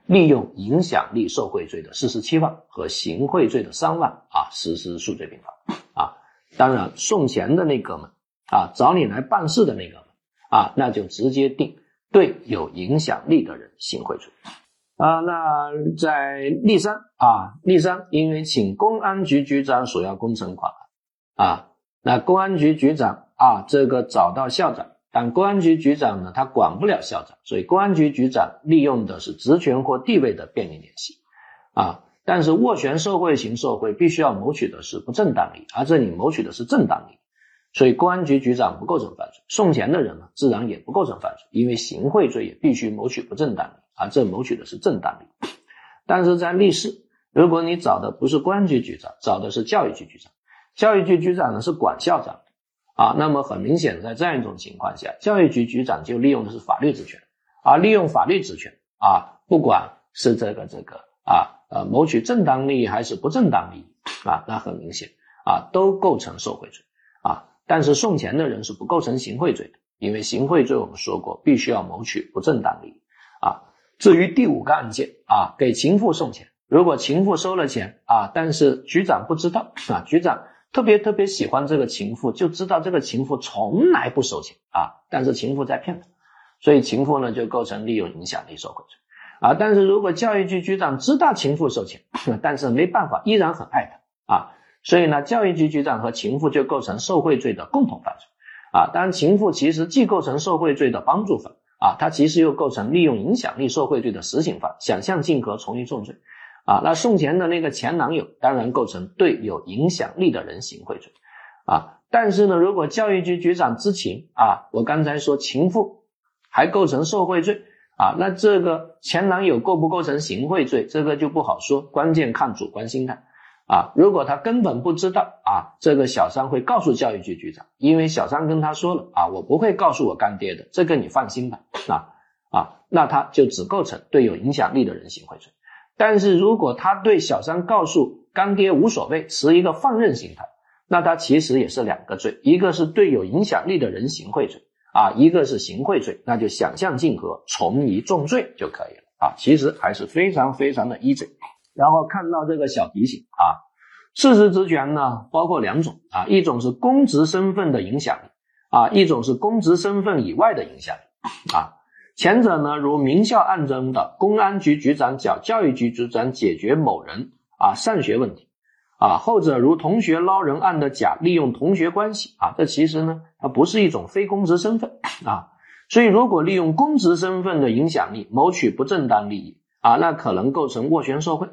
利用影响力受贿罪的四十七万和行贿罪的三万啊，实施数罪并罚啊。当然送钱的那哥们啊，找你来办事的那个啊，那就直接定。对有影响力的人行贿罪啊，那在例三啊，例三，因为请公安局局长索要工程款啊，那公安局局长啊，这个找到校长，但公安局局长呢，他管不了校长，所以公安局局长利用的是职权或地位的便利联系啊，但是斡旋受贿型受贿必须要谋取的是不正当利益，而这里谋取的是正当利益。所以公安局局长不构成犯罪，送钱的人呢，自然也不构成犯罪，因为行贿罪也必须谋取不正当利益，而这谋取的是正当利益。但是在历史，如果你找的不是公安局局长，找的是教育局局长，教育局局长呢是管校长的啊，那么很明显，在这样一种情况下，教育局局长就利用的是法律职权，啊，利用法律职权啊，不管是这个这个啊呃谋取正当利益还是不正当利益啊，那很明显啊，都构成受贿罪啊。但是送钱的人是不构成行贿罪的，因为行贿罪我们说过必须要谋取不正当利益啊。至于第五个案件啊，给情妇送钱，如果情妇收了钱啊，但是局长不知道啊，局长特别特别喜欢这个情妇，就知道这个情妇从来不收钱啊，但是情妇在骗他，所以情妇呢就构成利用影响力受贿罪啊。但是如果教育局局长知道情妇收钱，但是没办法，依然很爱他啊，所以呢，教育局局长和情妇就构成受贿罪的共同犯罪啊。当然，情妇其实既构成受贿罪的帮助犯。啊，他其实又构成利用影响力受贿罪的实行犯，想象竞合从一重罪。啊，那送钱的那个前男友当然构成对有影响力的人行贿罪。啊，但是呢，如果教育局局长知情，啊，我刚才说情妇还构成受贿罪，啊，那这个前男友构不构成行贿罪，这个就不好说，关键看主观心态。啊，如果他根本不知道啊，这个小三会告诉教育局局长，因为小三跟他说了啊，我不会告诉我干爹的，这个你放心吧。啊啊，那他就只构成对有影响力的人行贿罪。但是如果他对小三告诉干爹无所谓，持一个放任心态，那他其实也是两个罪，一个是对有影响力的人行贿罪啊，一个是行贿罪，那就想象竞合，从一重罪就可以了啊，其实还是非常非常的 easy。然后看到这个小提醒啊，事实职权呢包括两种啊，一种是公职身份的影响力啊，一种是公职身份以外的影响力啊。前者呢，如名校案中的公安局局长叫教育局局长解决某人啊上学问题啊；后者如同学捞人案的甲利用同学关系啊，这其实呢它不是一种非公职身份啊。所以如果利用公职身份的影响力谋取不正当利益啊，那可能构成斡旋受贿。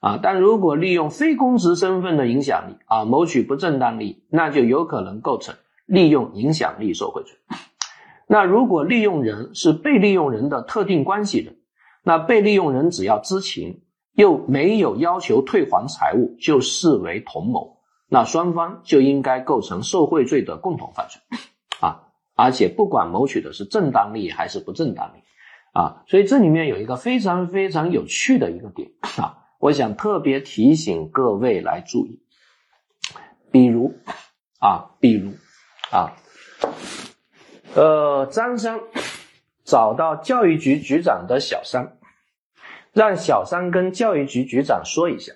啊，但如果利用非公职身份的影响力啊，谋取不正当利益，那就有可能构成利用影响力受贿罪。那如果利用人是被利用人的特定关系人，那被利用人只要知情又没有要求退还财物，就视为同谋，那双方就应该构成受贿罪的共同犯罪。啊，而且不管谋取的是正当利益还是不正当利益，啊，所以这里面有一个非常非常有趣的一个点啊。我想特别提醒各位来注意，比如啊，比如啊，呃，张三找到教育局局长的小三，让小三跟教育局局长说一下，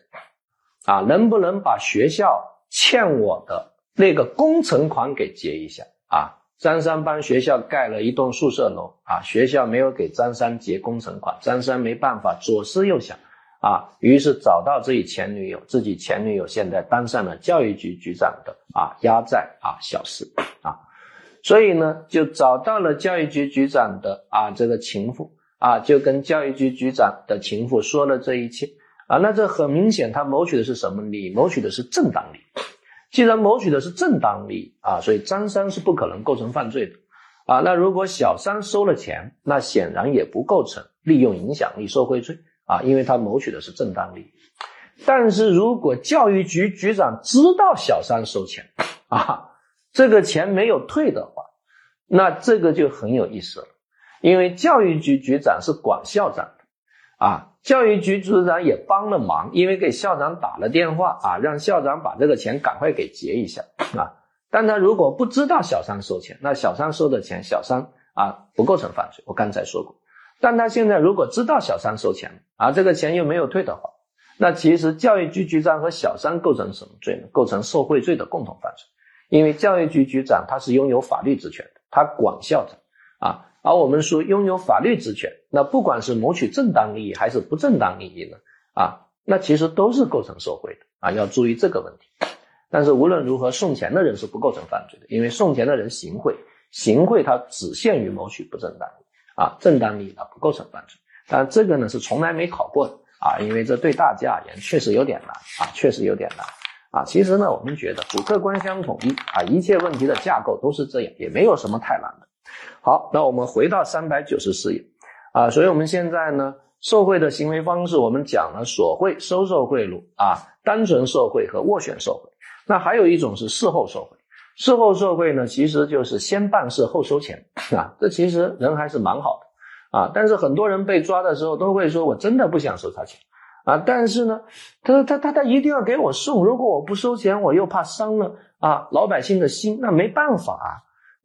啊，能不能把学校欠我的那个工程款给结一下啊？张三帮学校盖了一栋宿舍楼啊，学校没有给张三结工程款，张三没办法，左思右想。啊，于是找到自己前女友，自己前女友现在当上了教育局局长的啊压寨啊小四啊，所以呢就找到了教育局局长的啊这个情妇啊，就跟教育局局长的情妇说了这一切啊，那这很明显他谋取的是什么利益？谋取的是正当利益。既然谋取的是正当利益啊，所以张三是不可能构成犯罪的啊。那如果小三收了钱，那显然也不构成利用影响力受贿罪。啊，因为他谋取的是正当利益，但是如果教育局局长知道小三收钱，啊，这个钱没有退的话，那这个就很有意思了，因为教育局局长是管校长的，啊，教育局局长也帮了忙，因为给校长打了电话，啊，让校长把这个钱赶快给结一下，啊，但他如果不知道小三收钱，那小三收的钱，小三啊不构成犯罪，我刚才说过。但他现在如果知道小三收钱了啊，这个钱又没有退的话，那其实教育局局长和小三构成什么罪呢？构成受贿罪的共同犯罪。因为教育局局长他是拥有法律职权的，他管校长啊。而我们说拥有法律职权，那不管是谋取正当利益还是不正当利益呢啊，那其实都是构成受贿的啊，要注意这个问题。但是无论如何，送钱的人是不构成犯罪的，因为送钱的人行贿，行贿它只限于谋取不正当利益。啊，正当利益它不构成犯罪，但这个呢是从来没考过的啊，因为这对大家而言确实有点难啊，确实有点难啊。其实呢，我们觉得主客观相统一啊，一切问题的架构都是这样，也没有什么太难的。好，那我们回到三百九十四页啊，所以我们现在呢，受贿的行为方式我们讲了索贿、收受贿赂啊，单纯受贿和斡旋受贿，那还有一种是事后受贿。事后受贿呢，其实就是先办事后收钱 啊，这其实人还是蛮好的啊。但是很多人被抓的时候都会说，我真的不想收他钱啊。但是呢，他他他他一定要给我送，如果我不收钱，我又怕伤了啊老百姓的心，那没办法啊。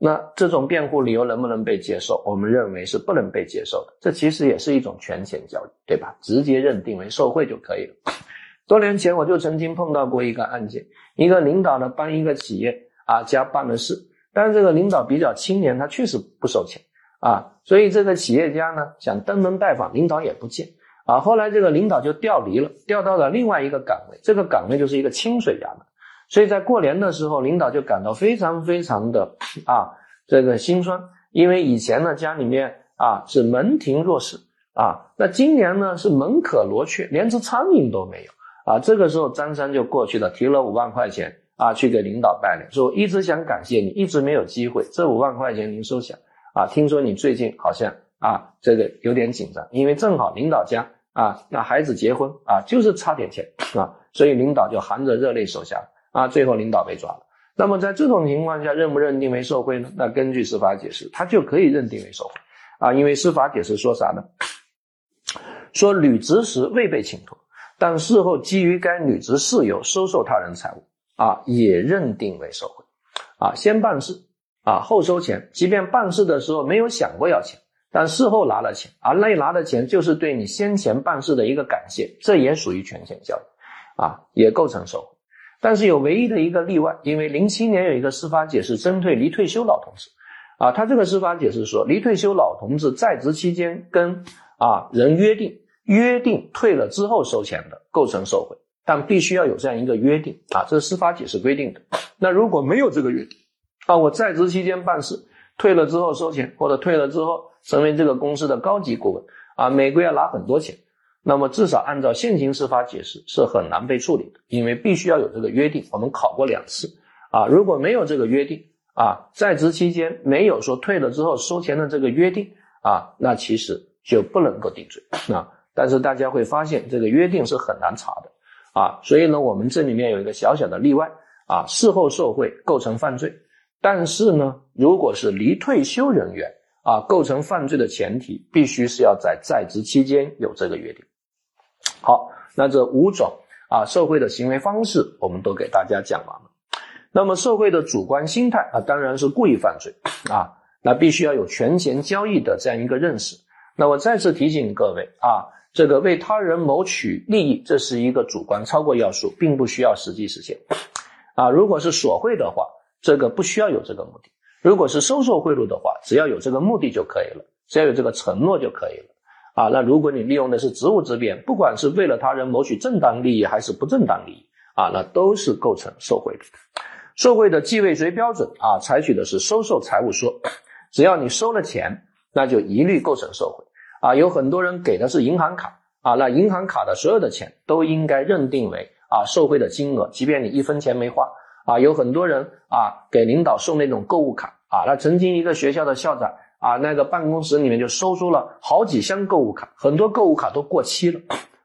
那这种辩护理由能不能被接受？我们认为是不能被接受的。这其实也是一种权钱交易，对吧？直接认定为受贿就可以了。多年前我就曾经碰到过一个案件，一个领导呢帮一个企业啊家办了事，但是这个领导比较青年，他确实不收钱啊，所以这个企业家呢想登门拜访，领导也不见啊。后来这个领导就调离了，调到了另外一个岗位，这个岗位就是一个清水衙门。所以在过年的时候，领导就感到非常非常的啊这个心酸，因为以前呢家里面啊是门庭若市啊，那今年呢是门可罗雀，连只苍蝇都没有啊。这个时候张三就过去了，提了五万块钱啊去给领导拜年，说我一直想感谢你，一直没有机会，这五万块钱您收下啊。听说你最近好像啊这个有点紧张，因为正好领导家啊那孩子结婚啊就是差点钱啊，所以领导就含着热泪收下了。啊，最后领导被抓了。那么在这种情况下，认不认定为受贿呢？那根据司法解释，他就可以认定为受贿啊。因为司法解释说啥呢？说履职时未被请托，但事后基于该履职事由收受他人财物啊，也认定为受贿啊。先办事啊，后收钱，即便办事的时候没有想过要钱，但事后拿了钱，而那拿的钱就是对你先前办事的一个感谢，这也属于权钱交易啊，也构成受贿。但是有唯一的一个例外，因为零七年有一个司法解释针对离退休老同志，啊，他这个司法解释说，离退休老同志在职期间跟啊人约定，约定退了之后收钱的，构成受贿，但必须要有这样一个约定啊，这是司法解释规定的。那如果没有这个约定，啊，我在职期间办事，退了之后收钱，或者退了之后成为这个公司的高级顾问，啊，每个月拿很多钱。那么至少按照现行司法解释是很难被处理的，因为必须要有这个约定。我们考过两次啊，如果没有这个约定啊，在职期间没有说退了之后收钱的这个约定啊，那其实就不能够定罪啊。但是大家会发现这个约定是很难查的啊，所以呢，我们这里面有一个小小的例外啊，事后受贿构成犯罪，但是呢，如果是离退休人员啊，构成犯罪的前提必须是要在在职期间有这个约定。好，那这五种啊受贿的行为方式，我们都给大家讲完了。那么受贿的主观心态啊，当然是故意犯罪啊，那必须要有权钱交易的这样一个认识。那我再次提醒各位啊，这个为他人谋取利益，这是一个主观超过要素，并不需要实际实现啊。如果是索贿的话，这个不需要有这个目的；如果是收受贿赂的话，只要有这个目的就可以了，只要有这个承诺就可以了。啊，那如果你利用的是职务之便，不管是为了他人谋取正当利益还是不正当利益，啊，那都是构成受贿的。受贿的既未遂标准啊，采取的是收受财物说，只要你收了钱，那就一律构成受贿。啊，有很多人给的是银行卡，啊，那银行卡的所有的钱都应该认定为啊受贿的金额，即便你一分钱没花。啊，有很多人啊给领导送那种购物卡，啊，那曾经一个学校的校长。啊，那个办公室里面就收出了好几箱购物卡，很多购物卡都过期了。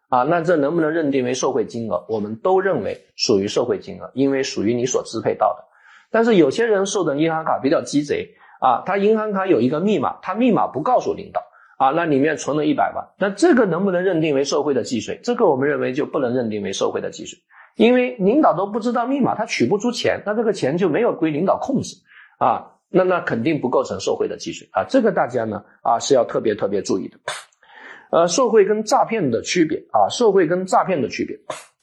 啊，那这能不能认定为受贿金额？我们都认为属于受贿金额，因为属于你所支配到的。但是有些人收的银行卡比较鸡贼啊，他银行卡有一个密码，他密码不告诉领导啊，那里面存了一百万，那这个能不能认定为受贿的既遂？这个我们认为就不能认定为受贿的既遂，因为领导都不知道密码，他取不出钱，那这个钱就没有归领导控制啊。那那肯定不构成受贿的既遂啊，这个大家呢啊是要特别特别注意的。呃，受贿跟诈骗的区别啊，受贿跟诈骗的区别。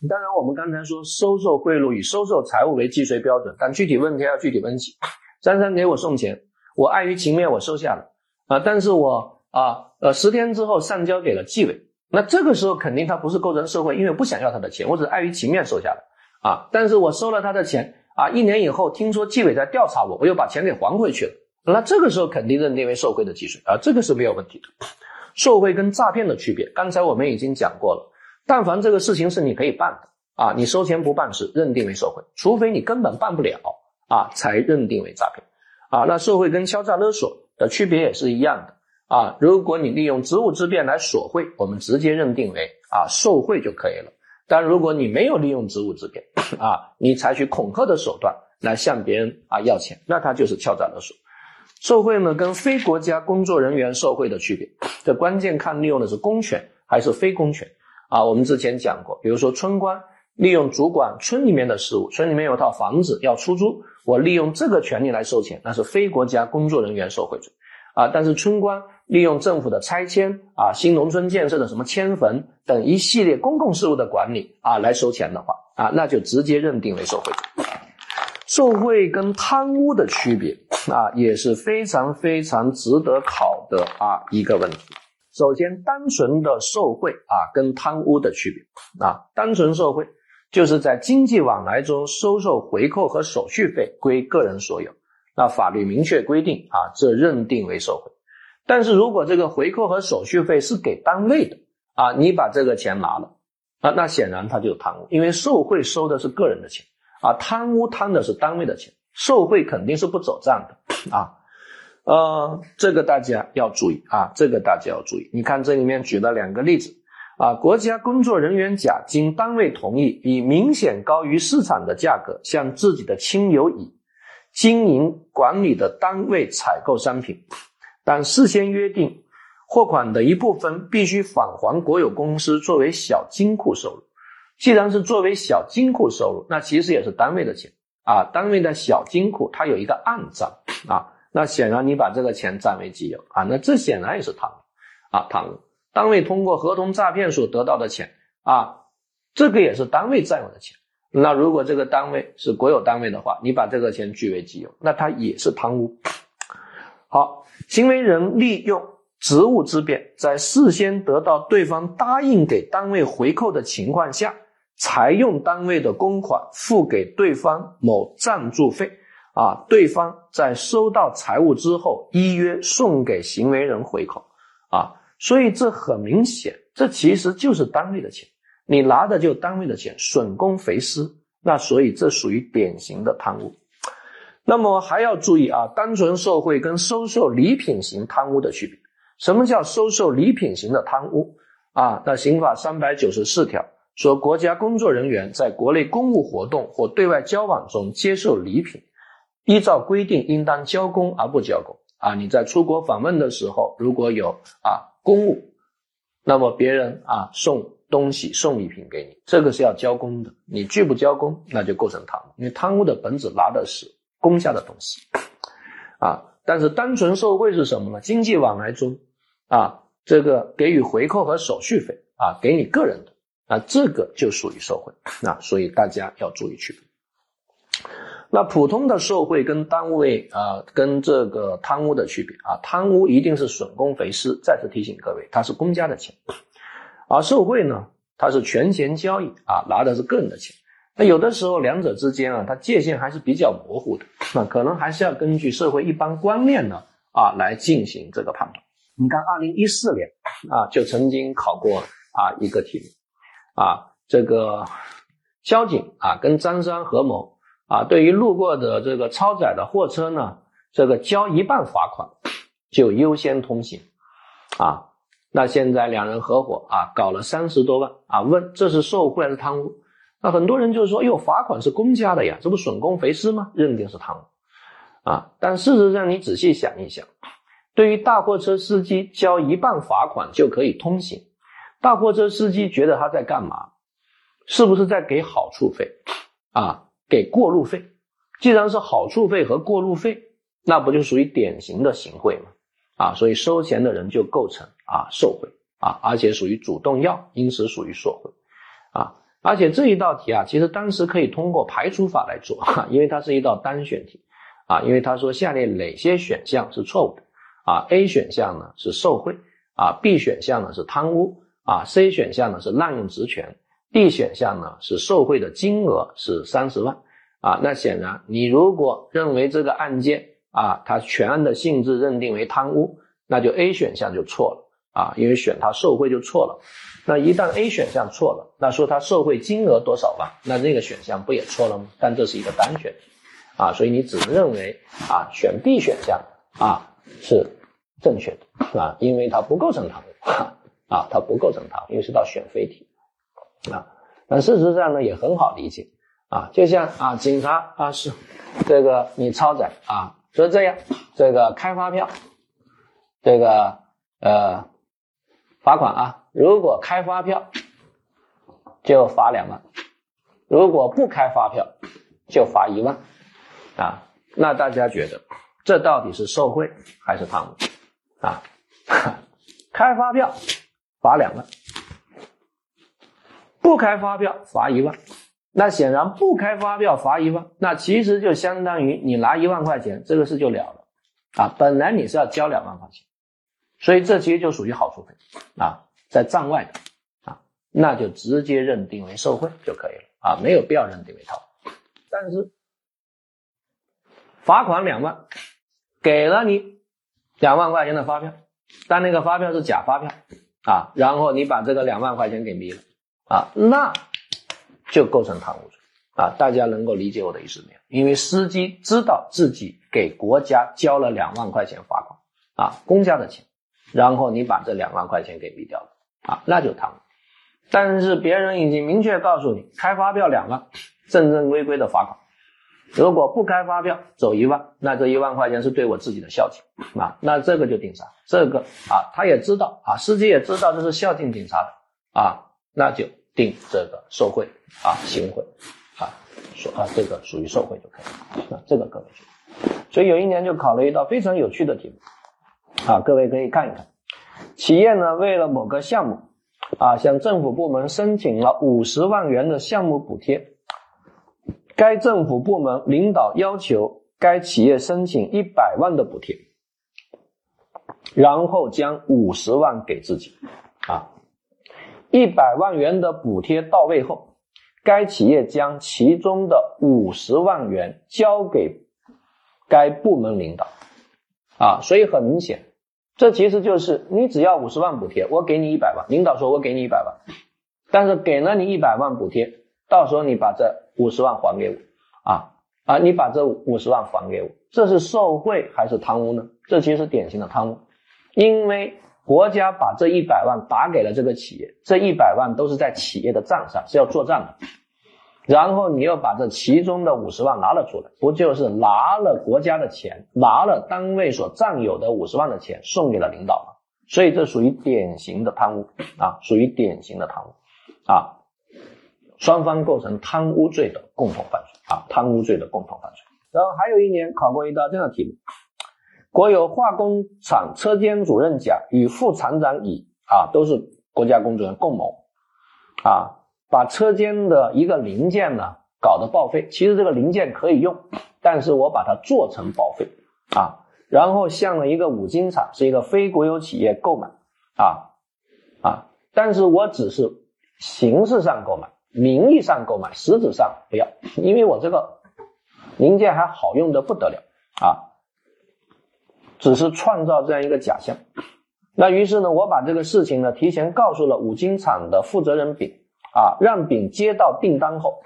当然，我们刚才说收受贿赂以收受财物为既遂标准，但具体问题要具体分析。张三给我送钱，我碍于情面我收下了啊，但是我啊呃十天之后上交给了纪委，那这个时候肯定他不是构成受贿，因为不想要他的钱，我只是碍于情面收下来啊，但是我收了他的钱。啊，一年以后听说纪委在调查我，我又把钱给还回去了，那这个时候肯定认定为受贿的既遂啊，这个是没有问题的。受贿跟诈骗的区别，刚才我们已经讲过了。但凡这个事情是你可以办的啊，你收钱不办事，认定为受贿，除非你根本办不了啊，才认定为诈骗啊。那受贿跟敲诈勒索的区别也是一样的啊。如果你利用职务之便来索贿，我们直接认定为啊受贿就可以了。但如果你没有利用职务之便啊，你采取恐吓的手段来向别人啊要钱，那他就是敲诈勒索。受贿呢，跟非国家工作人员受贿的区别，这关键看利用的是公权还是非公权啊。我们之前讲过，比如说村官利用主管村里面的事务，村里面有套房子要出租，我利用这个权利来收钱，那是非国家工作人员受贿罪啊。但是村官利用政府的拆迁啊、新农村建设的什么迁坟等一系列公共事务的管理啊来收钱的话啊，那就直接认定为受贿。受贿跟贪污的区别啊，也是非常非常值得考的啊一个问题。首先，单纯的受贿啊，跟贪污的区别啊，单纯受贿就是在经济往来中收受回扣和手续费归个人所有，那法律明确规定啊，这认定为受贿。但是如果这个回扣和手续费是给单位的啊，你把这个钱拿了啊，那显然他就贪污，因为受贿收的是个人的钱。啊，贪污贪的是单位的钱，受贿肯定是不走账的啊，呃，这个大家要注意啊，这个大家要注意。你看这里面举了两个例子啊，国家工作人员甲经单位同意，以明显高于市场的价格向自己的亲友乙经营管理的单位采购商品，但事先约定货款的一部分必须返还国有公司作为小金库收入。既然是作为小金库收入，那其实也是单位的钱啊。单位的小金库它有一个暗账啊，那显然你把这个钱占为己有啊，那这显然也是贪污啊，贪污。单位通过合同诈骗所得到的钱啊，这个也是单位占有的钱。那如果这个单位是国有单位的话，你把这个钱据为己有，那它也是贪污。好，行为人利用职务之便，在事先得到对方答应给单位回扣的情况下。才用单位的公款付给对方某赞助费，啊，对方在收到财物之后依约送给行为人回扣，啊，所以这很明显，这其实就是单位的钱，你拿的就单位的钱，损公肥私，那所以这属于典型的贪污。那么还要注意啊，单纯受贿跟收受礼品型贪污的区别。什么叫收受礼品型的贪污？啊，那刑法三百九十四条。说国家工作人员在国内公务活动或对外交往中接受礼品，依照规定应当交公而不交公啊！你在出国访问的时候，如果有啊公务，那么别人啊送东西送礼品给你，这个是要交公的。你拒不交公，那就构成贪污，因为贪污的本质拿的是公家的东西啊。但是单纯受贿是什么呢？经济往来中啊，这个给予回扣和手续费啊，给你个人的。啊这个就属于受贿，那所以大家要注意区别。那普通的受贿跟单位啊，跟这个贪污的区别啊，贪污一定是损公肥私。再次提醒各位，它是公家的钱，而受贿呢，它是权钱交易啊，拿的是个人的钱。那有的时候两者之间啊，它界限还是比较模糊的，那可能还是要根据社会一般观念呢啊来进行这个判断。你看，二零一四年啊，就曾经考过啊一个题目。啊，这个交警啊，跟张三合谋啊，对于路过的这个超载的货车呢，这个交一半罚款就优先通行啊。那现在两人合伙啊，搞了三十多万啊，问这是受贿还是贪污？那很多人就说，哟，罚款是公家的呀，这不损公肥私吗？认定是贪污啊。但事实上，你仔细想一想，对于大货车司机交一半罚款就可以通行。大货车司机觉得他在干嘛？是不是在给好处费啊？给过路费？既然是好处费和过路费，那不就属于典型的行贿吗？啊，所以收钱的人就构成啊受贿啊，而且属于主动要，因此属于受贿啊。而且这一道题啊，其实当时可以通过排除法来做，因为它是一道单选题啊，因为他说下列哪些选项是错误的啊？A 选项呢是受贿啊，B 选项呢是贪污。啊，C 选项呢是滥用职权，D 选项呢是受贿的金额是三十万，啊，那显然你如果认为这个案件啊，他全案的性质认定为贪污，那就 A 选项就错了啊，因为选他受贿就错了。那一旦 A 选项错了，那说他受贿金额多少万，那这个选项不也错了吗？但这是一个单选题啊，所以你只能认为啊，选 B 选项啊是正确的啊，因为它不构成贪污。啊，它不构成贪污，因为是道选非题啊。但事实上呢，也很好理解啊。就像啊，警察啊是这个你超载啊，说这样这个开发票，这个呃罚款啊，如果开发票就罚两万如果不开发票，就罚一万啊。那大家觉得这到底是受贿还是贪污啊？开发票罚两万，不开发票罚一万。那显然不开发票罚一万，那其实就相当于你拿一万块钱，这个事就了了啊。本来你是要交两万块钱，所以这其实就属于好处费啊，在账外的啊，那就直接认定为受贿就可以了啊，没有必要认定为逃。但是罚款两万，给了你两万块钱的发票，但那个发票是假发票啊，然后你把这个两万块钱给迷了啊，那。就构成贪污罪啊！大家能够理解我的意思没有？因为司机知道自己给国家交了两万块钱罚款啊，公家的钱，然后你把这两万块钱给毙掉了啊，那就贪污。但是别人已经明确告诉你，开发票两万，正正规规的罚款。如果不开发票走一万，那这一万块钱是对我自己的孝敬啊，那这个就定啥？这个啊，他也知道啊，司机也知道这是孝敬警察的啊，那就。定这个受贿啊，行贿啊，说啊，这个属于受贿就可以了。啊，这个各位注意，所以有一年就考了一道非常有趣的题目啊，各位可以看一看。企业呢，为了某个项目啊，向政府部门申请了五十万元的项目补贴，该政府部门领导要求该企业申请一百万的补贴，然后将五十万给自己啊。一百万元的补贴到位后，该企业将其中的五十万元交给该部门领导，啊，所以很明显，这其实就是你只要五十万补贴，我给你一百万，领导说我给你一百万，但是给了你一百万补贴，到时候你把这五十万还给我，啊啊，你把这五十万还给我，这是受贿还是贪污呢？这其实典型的贪污，因为。国家把这一百万打给了这个企业，这一百万都是在企业的账上，是要做账的。然后你又把这其中的五十万拿了出来，不就是拿了国家的钱，拿了单位所占有的五十万的钱送给了领导吗？所以这属于典型的贪污啊，属于典型的贪污啊，双方构成贪污罪的共同犯罪啊，贪污罪的共同犯罪。然后还有一年考过一道这样的题目。国有化工厂车间主任甲与副厂长乙啊，都是国家工作人员共谋啊，把车间的一个零件呢搞得报废。其实这个零件可以用，但是我把它做成报废啊，然后向了一个五金厂，是一个非国有企业购买啊啊，但是我只是形式上购买，名义上购买，实质上不要，因为我这个零件还好用的不得了啊。只是创造这样一个假象，那于是呢，我把这个事情呢提前告诉了五金厂的负责人丙啊，让丙接到订单后，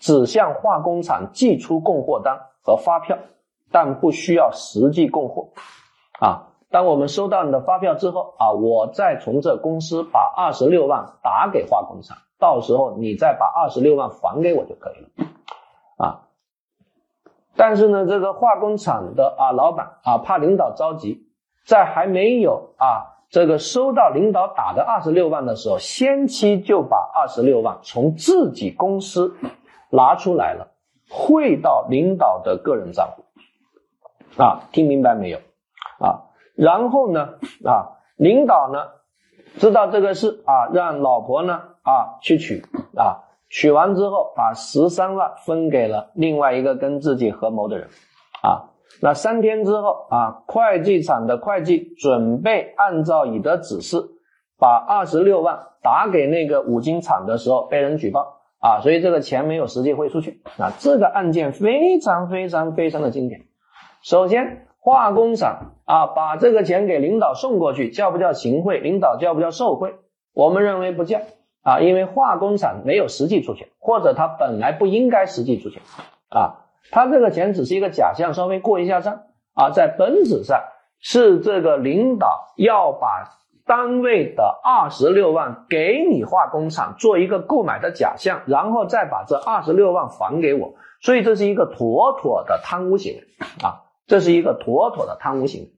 只向化工厂寄出供货单和发票，但不需要实际供货啊。当我们收到你的发票之后啊，我再从这公司把二十六万打给化工厂，到时候你再把二十六万还给我就可以了啊。但是呢，这个化工厂的啊老板啊怕领导着急，在还没有啊这个收到领导打的二十六万的时候，先期就把二十六万从自己公司拿出来了，汇到领导的个人账户啊，听明白没有啊？然后呢啊，领导呢知道这个事啊，让老婆呢啊去取啊。取完之后，把十三万分给了另外一个跟自己合谋的人，啊，那三天之后啊，会计厂的会计准备按照乙的指示，把二十六万打给那个五金厂的时候，被人举报，啊，所以这个钱没有实际汇出去，啊，这个案件非常非常非常的经典。首先，化工厂啊，把这个钱给领导送过去，叫不叫行贿？领导叫不叫受贿？我们认为不叫。啊，因为化工厂没有实际出钱，或者他本来不应该实际出钱，啊，他这个钱只是一个假象，稍微过一下账，啊，在本质上是这个领导要把单位的二十六万给你化工厂做一个购买的假象，然后再把这二十六万还给我，所以这是一个妥妥的贪污行为，啊，这是一个妥妥的贪污行为，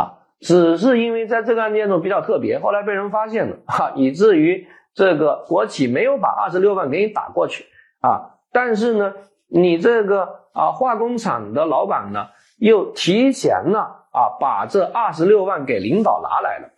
啊，只是因为在这个案件中比较特别，后来被人发现了，哈，以至于。这个国企没有把二十六万给你打过去啊，但是呢，你这个啊化工厂的老板呢，又提前呢啊把这二十六万给领导拿来了。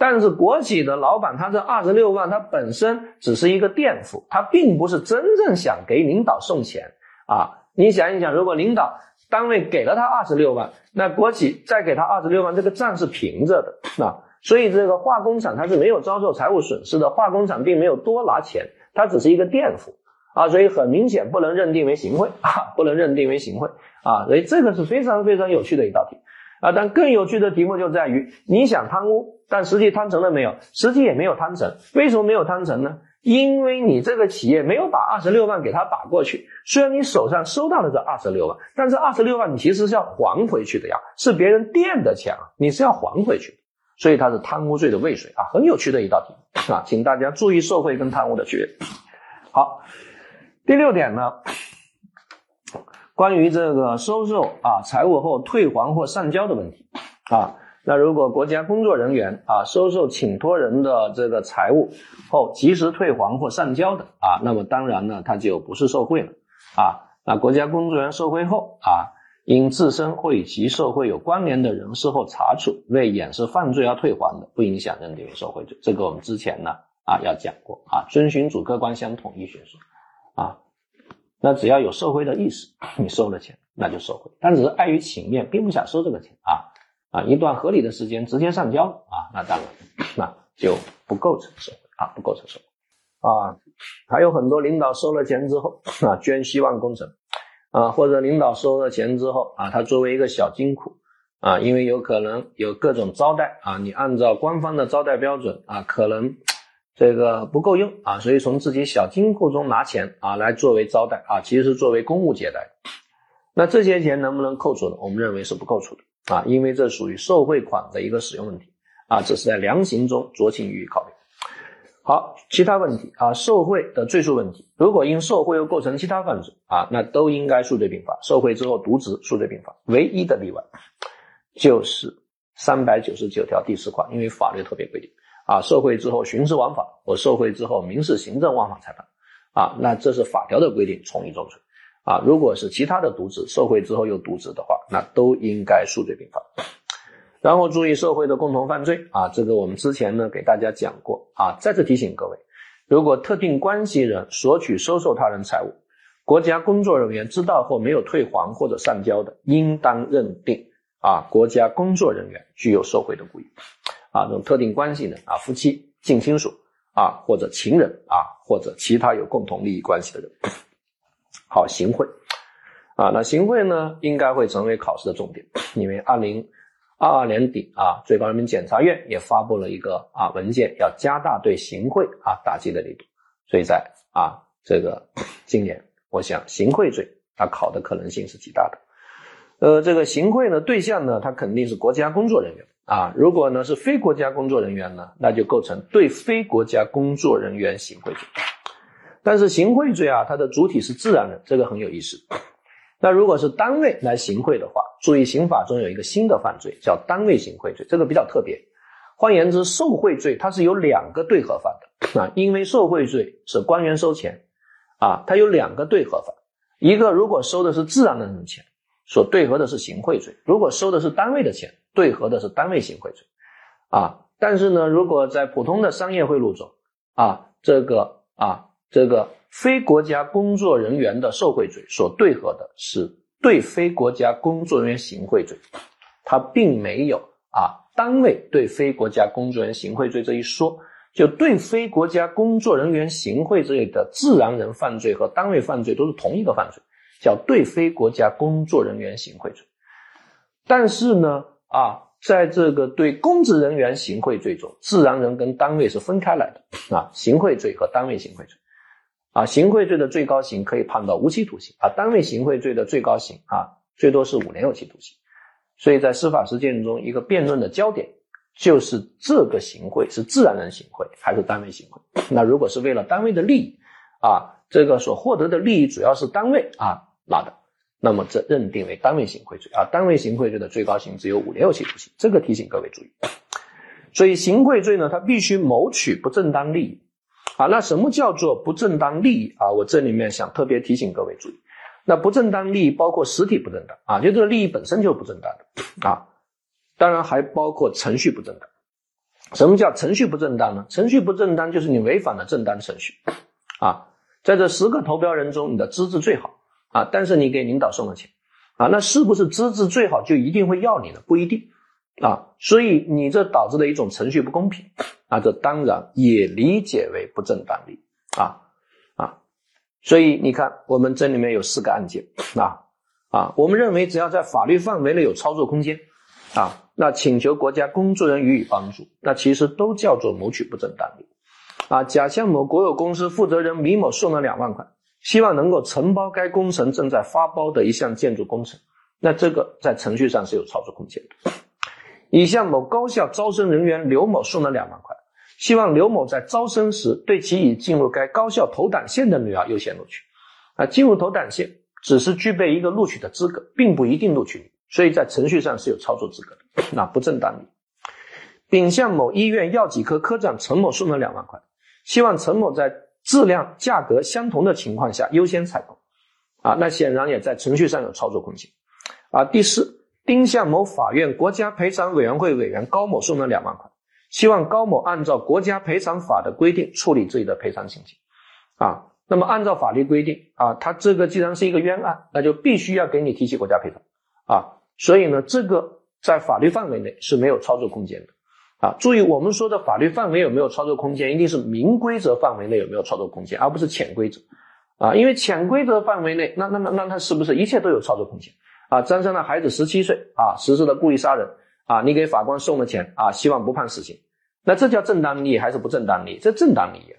但是国企的老板，他这二十六万，他本身只是一个垫付，他并不是真正想给领导送钱啊。你想一想，如果领导单位给了他二十六万，那国企再给他二十六万，这个账是平着的啊。所以这个化工厂它是没有遭受财务损失的，化工厂并没有多拿钱，它只是一个垫付啊。所以很明显不能认定为行贿啊，不能认定为行贿啊。所以这个是非常非常有趣的一道题。啊，但更有趣的题目就在于，你想贪污，但实际贪成了没有？实际也没有贪成。为什么没有贪成呢？因为你这个企业没有把二十六万给他打过去。虽然你手上收到了这二十六万，但是二十六万你其实是要还回去的呀，是别人垫的钱啊，你是要还回去。所以它是贪污罪的未遂啊，很有趣的一道题啊，请大家注意受贿跟贪污的区别。好，第六点呢？关于这个收受啊财物后退还或上交的问题啊，那如果国家工作人员啊收受请托人的这个财物后及时退还或上交的啊，那么当然呢他就不是受贿了啊。那国家工作人员受贿后啊，因自身或与其受贿有关联的人事后查处为掩饰犯罪而退还的，不影响认定为受贿罪。这个我们之前呢啊要讲过啊，遵循主客观相统一学说啊。那只要有受贿的意识，你收了钱，那就受贿。但只是碍于情面，并不想收这个钱啊啊，一段合理的时间直接上交啊，那当然那就不构成受贿啊，不构成受贿啊。还有很多领导收了钱之后啊，捐希望工程啊，或者领导收了钱之后啊，他作为一个小金库啊，因为有可能有各种招待啊，你按照官方的招待标准啊，可能。这个不够用啊，所以从自己小金库中拿钱啊，来作为招待啊，其实作为公务接待。那这些钱能不能扣除呢？我们认为是不扣除的啊，因为这属于受贿款的一个使用问题啊，这是在量刑中酌情予以考虑。好，其他问题啊，受贿的罪数问题，如果因受贿又构成其他犯罪啊，那都应该数罪并罚。受贿之后渎职，数罪并罚。唯一的例外就是三百九十九条第四款，因为法律特别规定。啊，受贿之后徇私枉法，或受贿之后民事行政枉法裁判，啊，那这是法条的规定，从一重罪。啊，如果是其他的渎职，受贿之后又渎职的话，那都应该数罪并罚。然后注意受贿的共同犯罪，啊，这个我们之前呢给大家讲过，啊，再次提醒各位，如果特定关系人索取收受他人财物，国家工作人员知道后没有退还或者上交的，应当认定啊，国家工作人员具有受贿的故意。啊，这种特定关系人啊，夫妻、近亲属啊，或者情人啊，或者其他有共同利益关系的人，好，行贿。啊，那行贿呢，应该会成为考试的重点，因为二零二二年底啊，最高人民检察院也发布了一个啊文件，要加大对行贿啊打击的力度，所以在啊这个今年，我想行贿罪它考的可能性是极大的，呃，这个行贿呢对象呢，它肯定是国家工作人员。啊，如果呢是非国家工作人员呢，那就构成对非国家工作人员行贿罪。但是行贿罪啊，它的主体是自然人，这个很有意思。那如果是单位来行贿的话，注意刑法中有一个新的犯罪叫单位行贿罪，这个比较特别。换言之，受贿罪它是有两个对合法的啊，因为受贿罪是官员收钱啊，它有两个对合法，一个如果收的是自然人的钱，所对合的是行贿罪；如果收的是单位的钱。对合的是单位行贿罪，啊，但是呢，如果在普通的商业贿赂中，啊，这个啊，这个非国家工作人员的受贿罪所对合的是对非国家工作人员行贿罪，它并没有啊，单位对非国家工作人员行贿罪这一说，就对非国家工作人员行贿罪的自然人犯罪和单位犯罪都是同一个犯罪，叫对非国家工作人员行贿罪，但是呢。啊，在这个对公职人员行贿罪中，自然人跟单位是分开来的啊，行贿罪和单位行贿罪，啊，行贿罪的最高刑可以判到无期徒刑啊，单位行贿罪的最高刑啊，最多是五年有期徒刑。所以在司法实践中，一个辩论的焦点就是这个行贿是自然人行贿还是单位行贿。那如果是为了单位的利益啊，这个所获得的利益主要是单位啊拿的。那么这认定为单位行贿罪啊，单位行贿罪的最高刑只有五年有期徒刑，这个提醒各位注意。所以行贿罪呢，它必须谋取不正当利益啊，那什么叫做不正当利益啊？我这里面想特别提醒各位注意，那不正当利益包括实体不正当啊，就这个利益本身就不正当的啊，当然还包括程序不正当。什么叫程序不正当呢？程序不正当就是你违反了正当程序啊，在这十个投标人中，你的资质最好啊，但是你给领导送了钱啊，那是不是资质最好就一定会要你呢？不一定啊，所以你这导致的一种程序不公平。啊，这当然也理解为不正当利啊啊，所以你看，我们这里面有四个案件啊啊，我们认为只要在法律范围内有操作空间啊，那请求国家工作人员予以帮助，那其实都叫做谋取不正当利啊。甲向某国有公司负责人李某送了两万块，希望能够承包该工程正在发包的一项建筑工程，那这个在程序上是有操作空间的。乙向某高校招生人员刘某送了两万块。希望刘某在招生时对其已进入该高校投档线的女儿优先录取，啊，进入投档线只是具备一个录取的资格，并不一定录取你，所以在程序上是有操作资格的，那不正当。丙向某医院药剂科科长陈某送了两万块，希望陈某在质量价格相同的情况下优先采购，啊，那显然也在程序上有操作空间，啊，第四，丁向某法院国家赔偿委员会委员高某送了两万块。希望高某按照国家赔偿法的规定处理自己的赔偿请求，啊，那么按照法律规定啊，他这个既然是一个冤案，那就必须要给你提起国家赔偿，啊，所以呢，这个在法律范围内是没有操作空间的，啊，注意我们说的法律范围有没有操作空间，一定是明规则范围内有没有操作空间，而不是潜规则，啊，因为潜规则范围内，那那那那他是不是一切都有操作空间？啊，张三的孩子十七岁，啊，实施了故意杀人。啊，你给法官送了钱啊，希望不判死刑，那这叫正当利益还是不正当利益？这正当利益，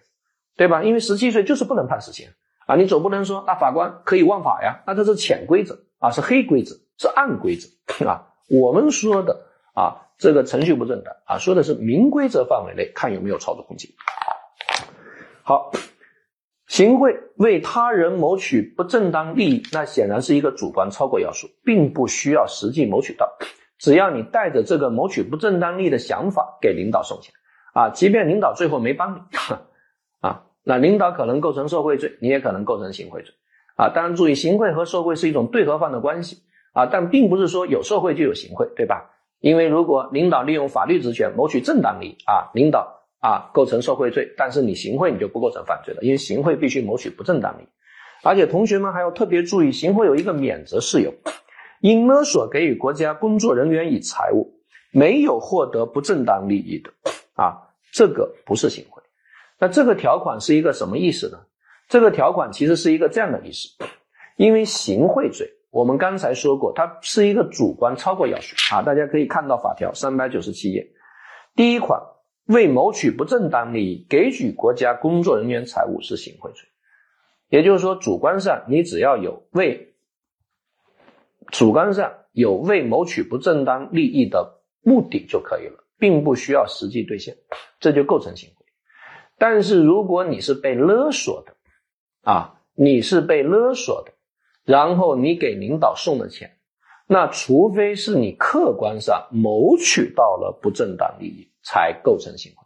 对吧？因为十七岁就是不能判死刑啊，你总不能说那法官可以忘法呀？那这是潜规则啊，是黑规则，是暗规则啊。我们说的啊，这个程序不正当啊，说的是明规则范围内看有没有操作空间。好，行贿为他人谋取不正当利益，那显然是一个主观超过要素，并不需要实际谋取到。只要你带着这个谋取不正当利益的想法给领导送钱，啊，即便领导最后没帮你，啊，那领导可能构成受贿罪，你也可能构成行贿罪，啊，当然注意，行贿和受贿是一种对合犯的关系，啊，但并不是说有受贿就有行贿，对吧？因为如果领导利用法律职权谋取正当利益，啊，领导啊构成受贿罪，但是你行贿你就不构成犯罪了，因为行贿必须谋取不正当利益，而且同学们还要特别注意，行贿有一个免责事由。因勒索给予国家工作人员以财物，没有获得不正当利益的，啊，这个不是行贿。那这个条款是一个什么意思呢？这个条款其实是一个这样的意思，因为行贿罪，我们刚才说过，它是一个主观超过要素啊。大家可以看到法条三百九十七页，第一款为谋取不正当利益给予国家工作人员财物是行贿罪，也就是说，主观上你只要有为主观上有为谋取不正当利益的目的就可以了，并不需要实际兑现，这就构成行贿。但是如果你是被勒索的，啊，你是被勒索的，然后你给领导送了钱，那除非是你客观上谋取到了不正当利益，才构成行贿。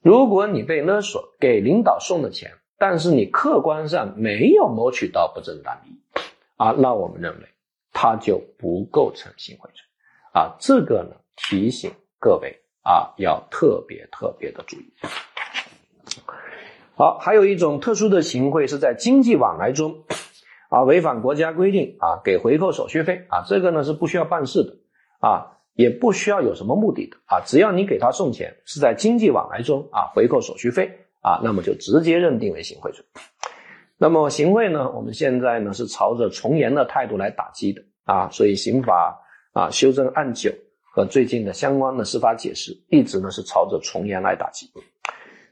如果你被勒索给领导送了钱，但是你客观上没有谋取到不正当利益，啊，那我们认为。他就不构成行贿罪，啊，这个呢提醒各位啊，要特别特别的注意。好，还有一种特殊的行贿是在经济往来中，啊，违反国家规定啊，给回扣手续费啊，这个呢是不需要办事的啊，也不需要有什么目的的啊，只要你给他送钱是在经济往来中啊，回扣手续费啊，那么就直接认定为行贿罪。那么行贿呢，我们现在呢是朝着从严的态度来打击的。啊，所以刑法啊修正案九和最近的相关的司法解释，一直呢是朝着从严来打击。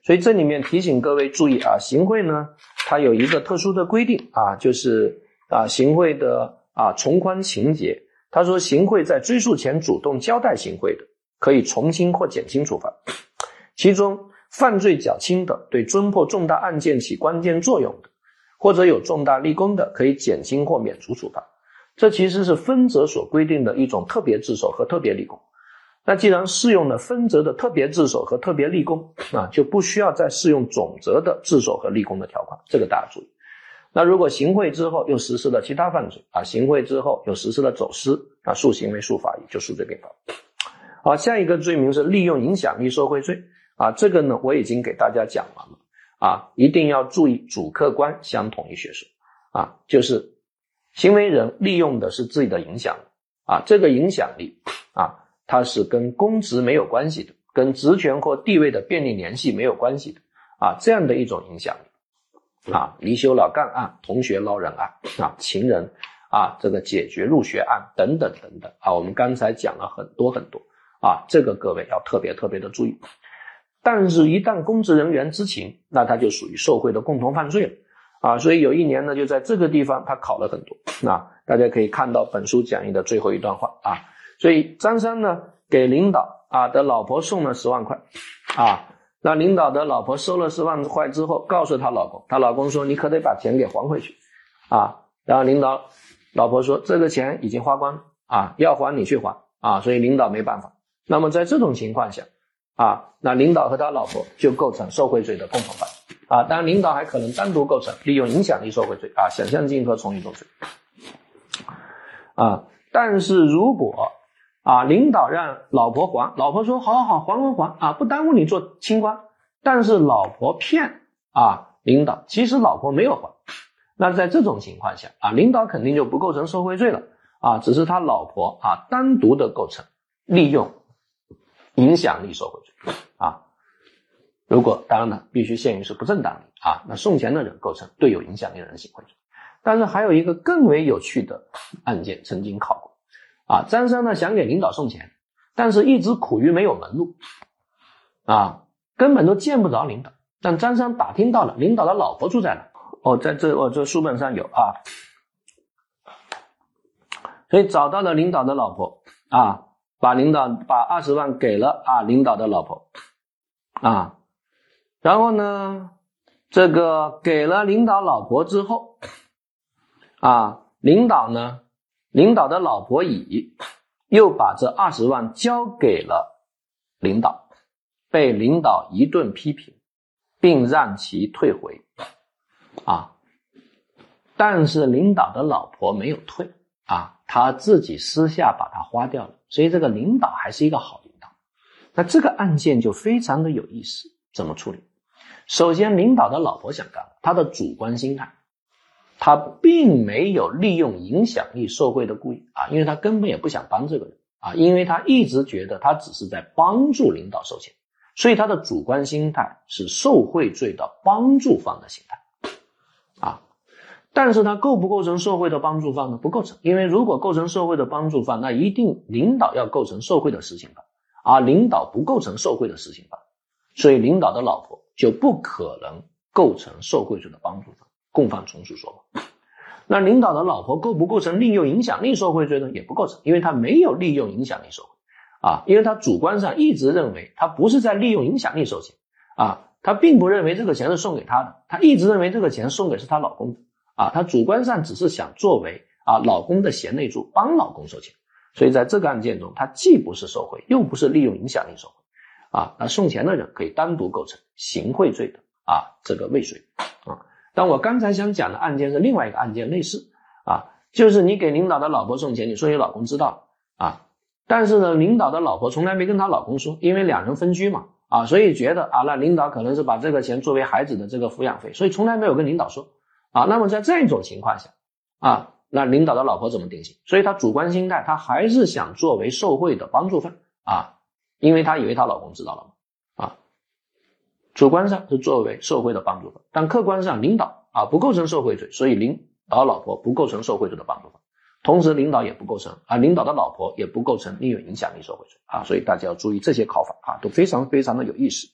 所以这里面提醒各位注意啊，行贿呢它有一个特殊的规定啊，就是啊行贿的啊从宽情节。他说行贿在追诉前主动交代行贿的，可以从轻或减轻处罚。其中犯罪较轻的，对侦破重大案件起关键作用的，或者有重大立功的，可以减轻或免除处罚。这其实是分则所规定的一种特别自首和特别立功，那既然适用了分则的特别自首和特别立功啊，就不需要再适用总则的自首和立功的条款，这个大家注意。那如果行贿之后又实施了其他犯罪啊，行贿之后又实施了走私啊，数行为数法益就数罪并罚。好，下一个罪名是利用影响力受贿罪啊，这个呢我已经给大家讲完了啊，一定要注意主客观相统一学说啊，就是行为人利用的是自己的影响力啊，这个影响力啊，它是跟公职没有关系的，跟职权或地位的便利联系没有关系的啊，这样的一种影响力。啊，离休老干案、同学捞人案啊，情人啊，这个解决入学案等等等等啊，我们刚才讲了很多很多啊，这个各位要特别特别的注意。但是，一旦公职人员知情，那他就属于受贿的共同犯罪了啊。所以有一年呢，就在这个地方他考了很多啊，大家可以看到本书讲义的最后一段话啊。所以张三呢，给领导啊的老婆送了十万块啊。那领导的老婆收了十万块之后，告诉她老公，她老公说：“你可得把钱给还回去，啊。”然后领导老婆说：“这个钱已经花光了，啊，要还你去还，啊。”所以领导没办法。那么在这种情况下，啊，那领导和他老婆就构成受贿罪的共同犯，啊，当然领导还可能单独构成利用影响力受贿罪，啊，想象竞合从一重罪，啊，但是如果。啊，领导让老婆还，老婆说好好好，还还还啊，不耽误你做清官。但是老婆骗啊，领导其实老婆没有还。那在这种情况下啊，领导肯定就不构成受贿罪了啊，只是他老婆啊单独的构成利用影响力受贿罪啊。如果当然了，必须限于是不正当的啊，那送钱的人构成对有影响力的人行贿罪。但是还有一个更为有趣的案件曾经考过。啊，张三呢想给领导送钱，但是一直苦于没有门路，啊，根本都见不着领导。但张三打听到了，领导的老婆住在哪？哦，在这，哦，这书本上有啊，所以找到了领导的老婆，啊，把领导把二十万给了啊，领导的老婆，啊，然后呢，这个给了领导老婆之后，啊，领导呢？领导的老婆乙又把这二十万交给了领导，被领导一顿批评，并让其退回。啊，但是领导的老婆没有退啊，他自己私下把它花掉了。所以这个领导还是一个好领导。那这个案件就非常的有意思，怎么处理？首先，领导的老婆想干，他的主观心态。他并没有利用影响力受贿的故意啊，因为他根本也不想帮这个人啊，因为他一直觉得他只是在帮助领导收钱，所以他的主观心态是受贿罪的帮助方的心态啊。但是他构不构成受贿的帮助方呢？不构成，因为如果构成受贿的帮助方，那一定领导要构成受贿的实行犯，而领导不构成受贿的实行犯，所以领导的老婆就不可能构成受贿罪的帮助方。共犯从属说嘛，那领导的老婆构不构成利用影响力受贿罪呢？也不构成，因为他没有利用影响力受贿啊，因为他主观上一直认为他不是在利用影响力收钱啊，他并不认为这个钱是送给他的，他一直认为这个钱送给是他老公的。啊，他主观上只是想作为啊老公的贤内助，帮老公收钱，所以在这个案件中，他既不是受贿，又不是利用影响力受贿。啊，那送钱的人可以单独构成行贿罪的啊这个未遂。啊。但我刚才想讲的案件是另外一个案件，类似啊，就是你给领导的老婆送钱，你说你老公知道啊，但是呢，领导的老婆从来没跟她老公说，因为两人分居嘛啊，所以觉得啊，那领导可能是把这个钱作为孩子的这个抚养费，所以从来没有跟领导说啊。那么在这种情况下啊，那领导的老婆怎么定性？所以她主观心态，她还是想作为受贿的帮助犯啊，因为她以为她老公知道了嘛。主观上是作为受贿的帮助方，但客观上领导啊不构成受贿罪，所以领导老婆不构成受贿罪的帮助方，同时领导也不构成啊，领导的老婆也不构成利用影响力受贿罪啊，所以大家要注意这些考法啊，都非常非常的有意思。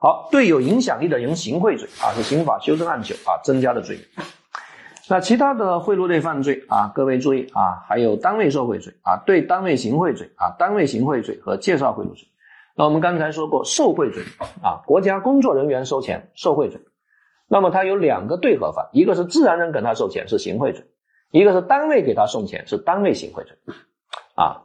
好，对有影响力的人行贿罪啊，是刑法修正案九啊增加的罪名。那其他的贿赂类犯罪啊，各位注意啊，还有单位受贿罪啊，对单位行贿罪啊，单位行贿罪和介绍贿赂罪。那我们刚才说过受贿罪啊，国家工作人员收钱受贿罪，那么它有两个对合法，一个是自然人给他收钱是行贿罪，一个是单位给他送钱是单位行贿罪。啊。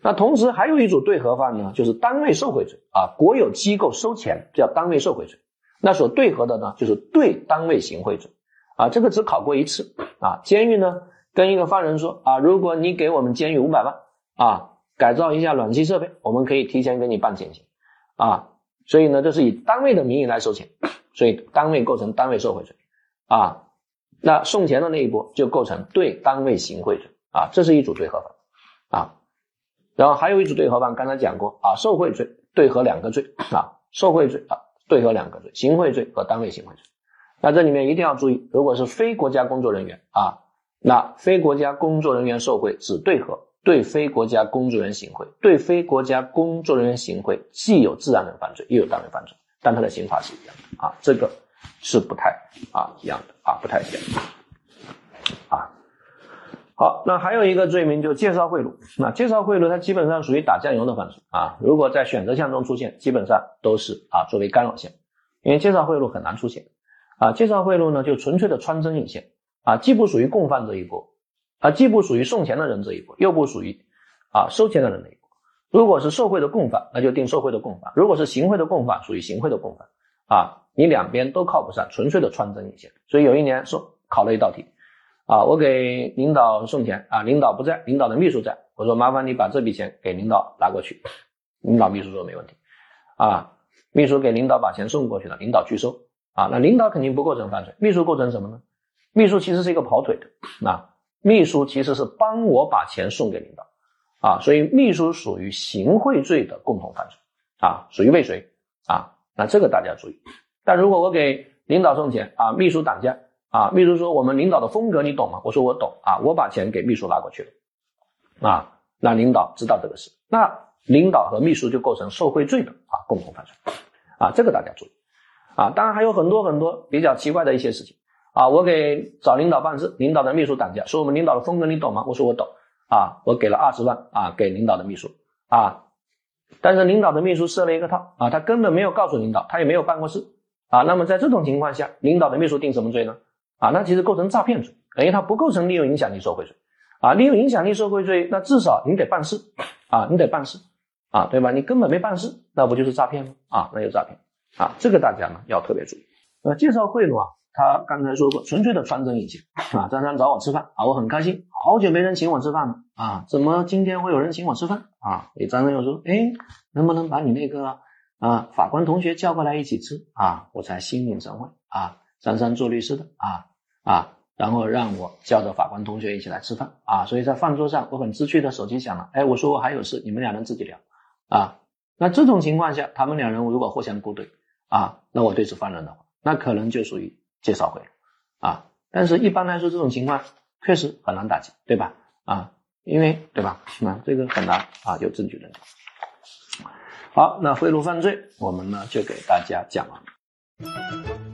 那同时还有一组对合犯呢，就是单位受贿罪啊，国有机构收钱叫单位受贿罪，那所对合的呢就是对单位行贿罪。啊，这个只考过一次啊，监狱呢跟一个犯人说啊，如果你给我们监狱五百万啊，改造一下暖气设备，我们可以提前给你办减刑啊，所以呢这是以单位的名义来收钱，所以单位构成单位受贿罪啊，那送钱的那一波就构成对单位行贿罪啊，这是一组对合犯啊。然后还有一组对合犯，刚才讲过啊，受贿罪对合两个罪啊，受贿罪啊对合两个罪，行贿罪和单位行贿罪。那这里面一定要注意，如果是非国家工作人员啊，那非国家工作人员受贿只对合对非国家工作人员行贿，对非国家工作人员行贿既有自然人犯罪，又有单位犯罪，但它的刑罚是一样的啊，这个是不太啊一样的啊，不太一样啊。好，那还有一个罪名就介绍贿赂。那介绍贿赂，它基本上属于打酱油的犯罪啊。如果在选择项中出现，基本上都是啊作为干扰项，因为介绍贿赂很难出现啊。介绍贿赂呢，就纯粹的穿针引线啊，既不属于共犯这一波啊，既不属于送钱的人这一波，又不属于啊收钱的人那一波。如果是受贿的共犯，那就定受贿的共犯；如果是行贿的共犯，属于行贿的共犯啊。你两边都靠不上，纯粹的穿针引线。所以有一年说考了一道题。啊，我给领导送钱啊，领导不在，领导的秘书在。我说麻烦你把这笔钱给领导拿过去。领导秘书说没问题。啊，秘书给领导把钱送过去了，领导拒收。啊，那领导肯定不构成犯罪，秘书构成什么呢？秘书其实是一个跑腿的。啊，秘书其实是帮我把钱送给领导。啊，所以秘书属于行贿罪的共同犯罪。啊，属于未遂。啊，那这个大家注意。但如果我给领导送钱啊，秘书挡驾。啊，秘书说我们领导的风格你懂吗？我说我懂啊，我把钱给秘书拿过去了，啊，那领导知道这个事，那领导和秘书就构成受贿罪的啊共同犯罪，啊，这个大家注意，啊，当然还有很多很多比较奇怪的一些事情，啊，我给找领导办事，领导的秘书挡驾，说我们领导的风格你懂吗？我说我懂，啊，我给了二十万啊给领导的秘书，啊，但是领导的秘书设了一个套，啊，他根本没有告诉领导，他也没有办过事，啊，那么在这种情况下，领导的秘书定什么罪呢？啊，那其实构成诈骗罪，因为他不构成利用影响力受贿罪。啊，利用影响力受贿罪，那至少你得办事，啊，你得办事，啊，对吧？你根本没办事，那不就是诈骗吗？啊，那就诈骗。啊，这个大家呢要特别注意。呃，介绍贿赂啊，他刚才说过，纯粹的穿针引线。啊，张三找我吃饭，啊，我很开心，好久没人请我吃饭了，啊，怎么今天会有人请我吃饭？啊，诶，张三又说，哎，能不能把你那个啊法官同学叫过来一起吃？啊，我才心领神会。啊。张三做律师的啊啊，然后让我叫着法官同学一起来吃饭啊，所以在饭桌上我很知趣的手机响了，哎，我说我还有事，你们两人自己聊啊。那这种情况下，他们两人如果互相勾兑啊，那我对此犯人的话，那可能就属于介绍贿赂啊。但是一般来说，这种情况确实很难打击，对吧？啊，因为对吧？那这个很难啊，有证据的。好，那贿赂犯罪我们呢就给大家讲完了。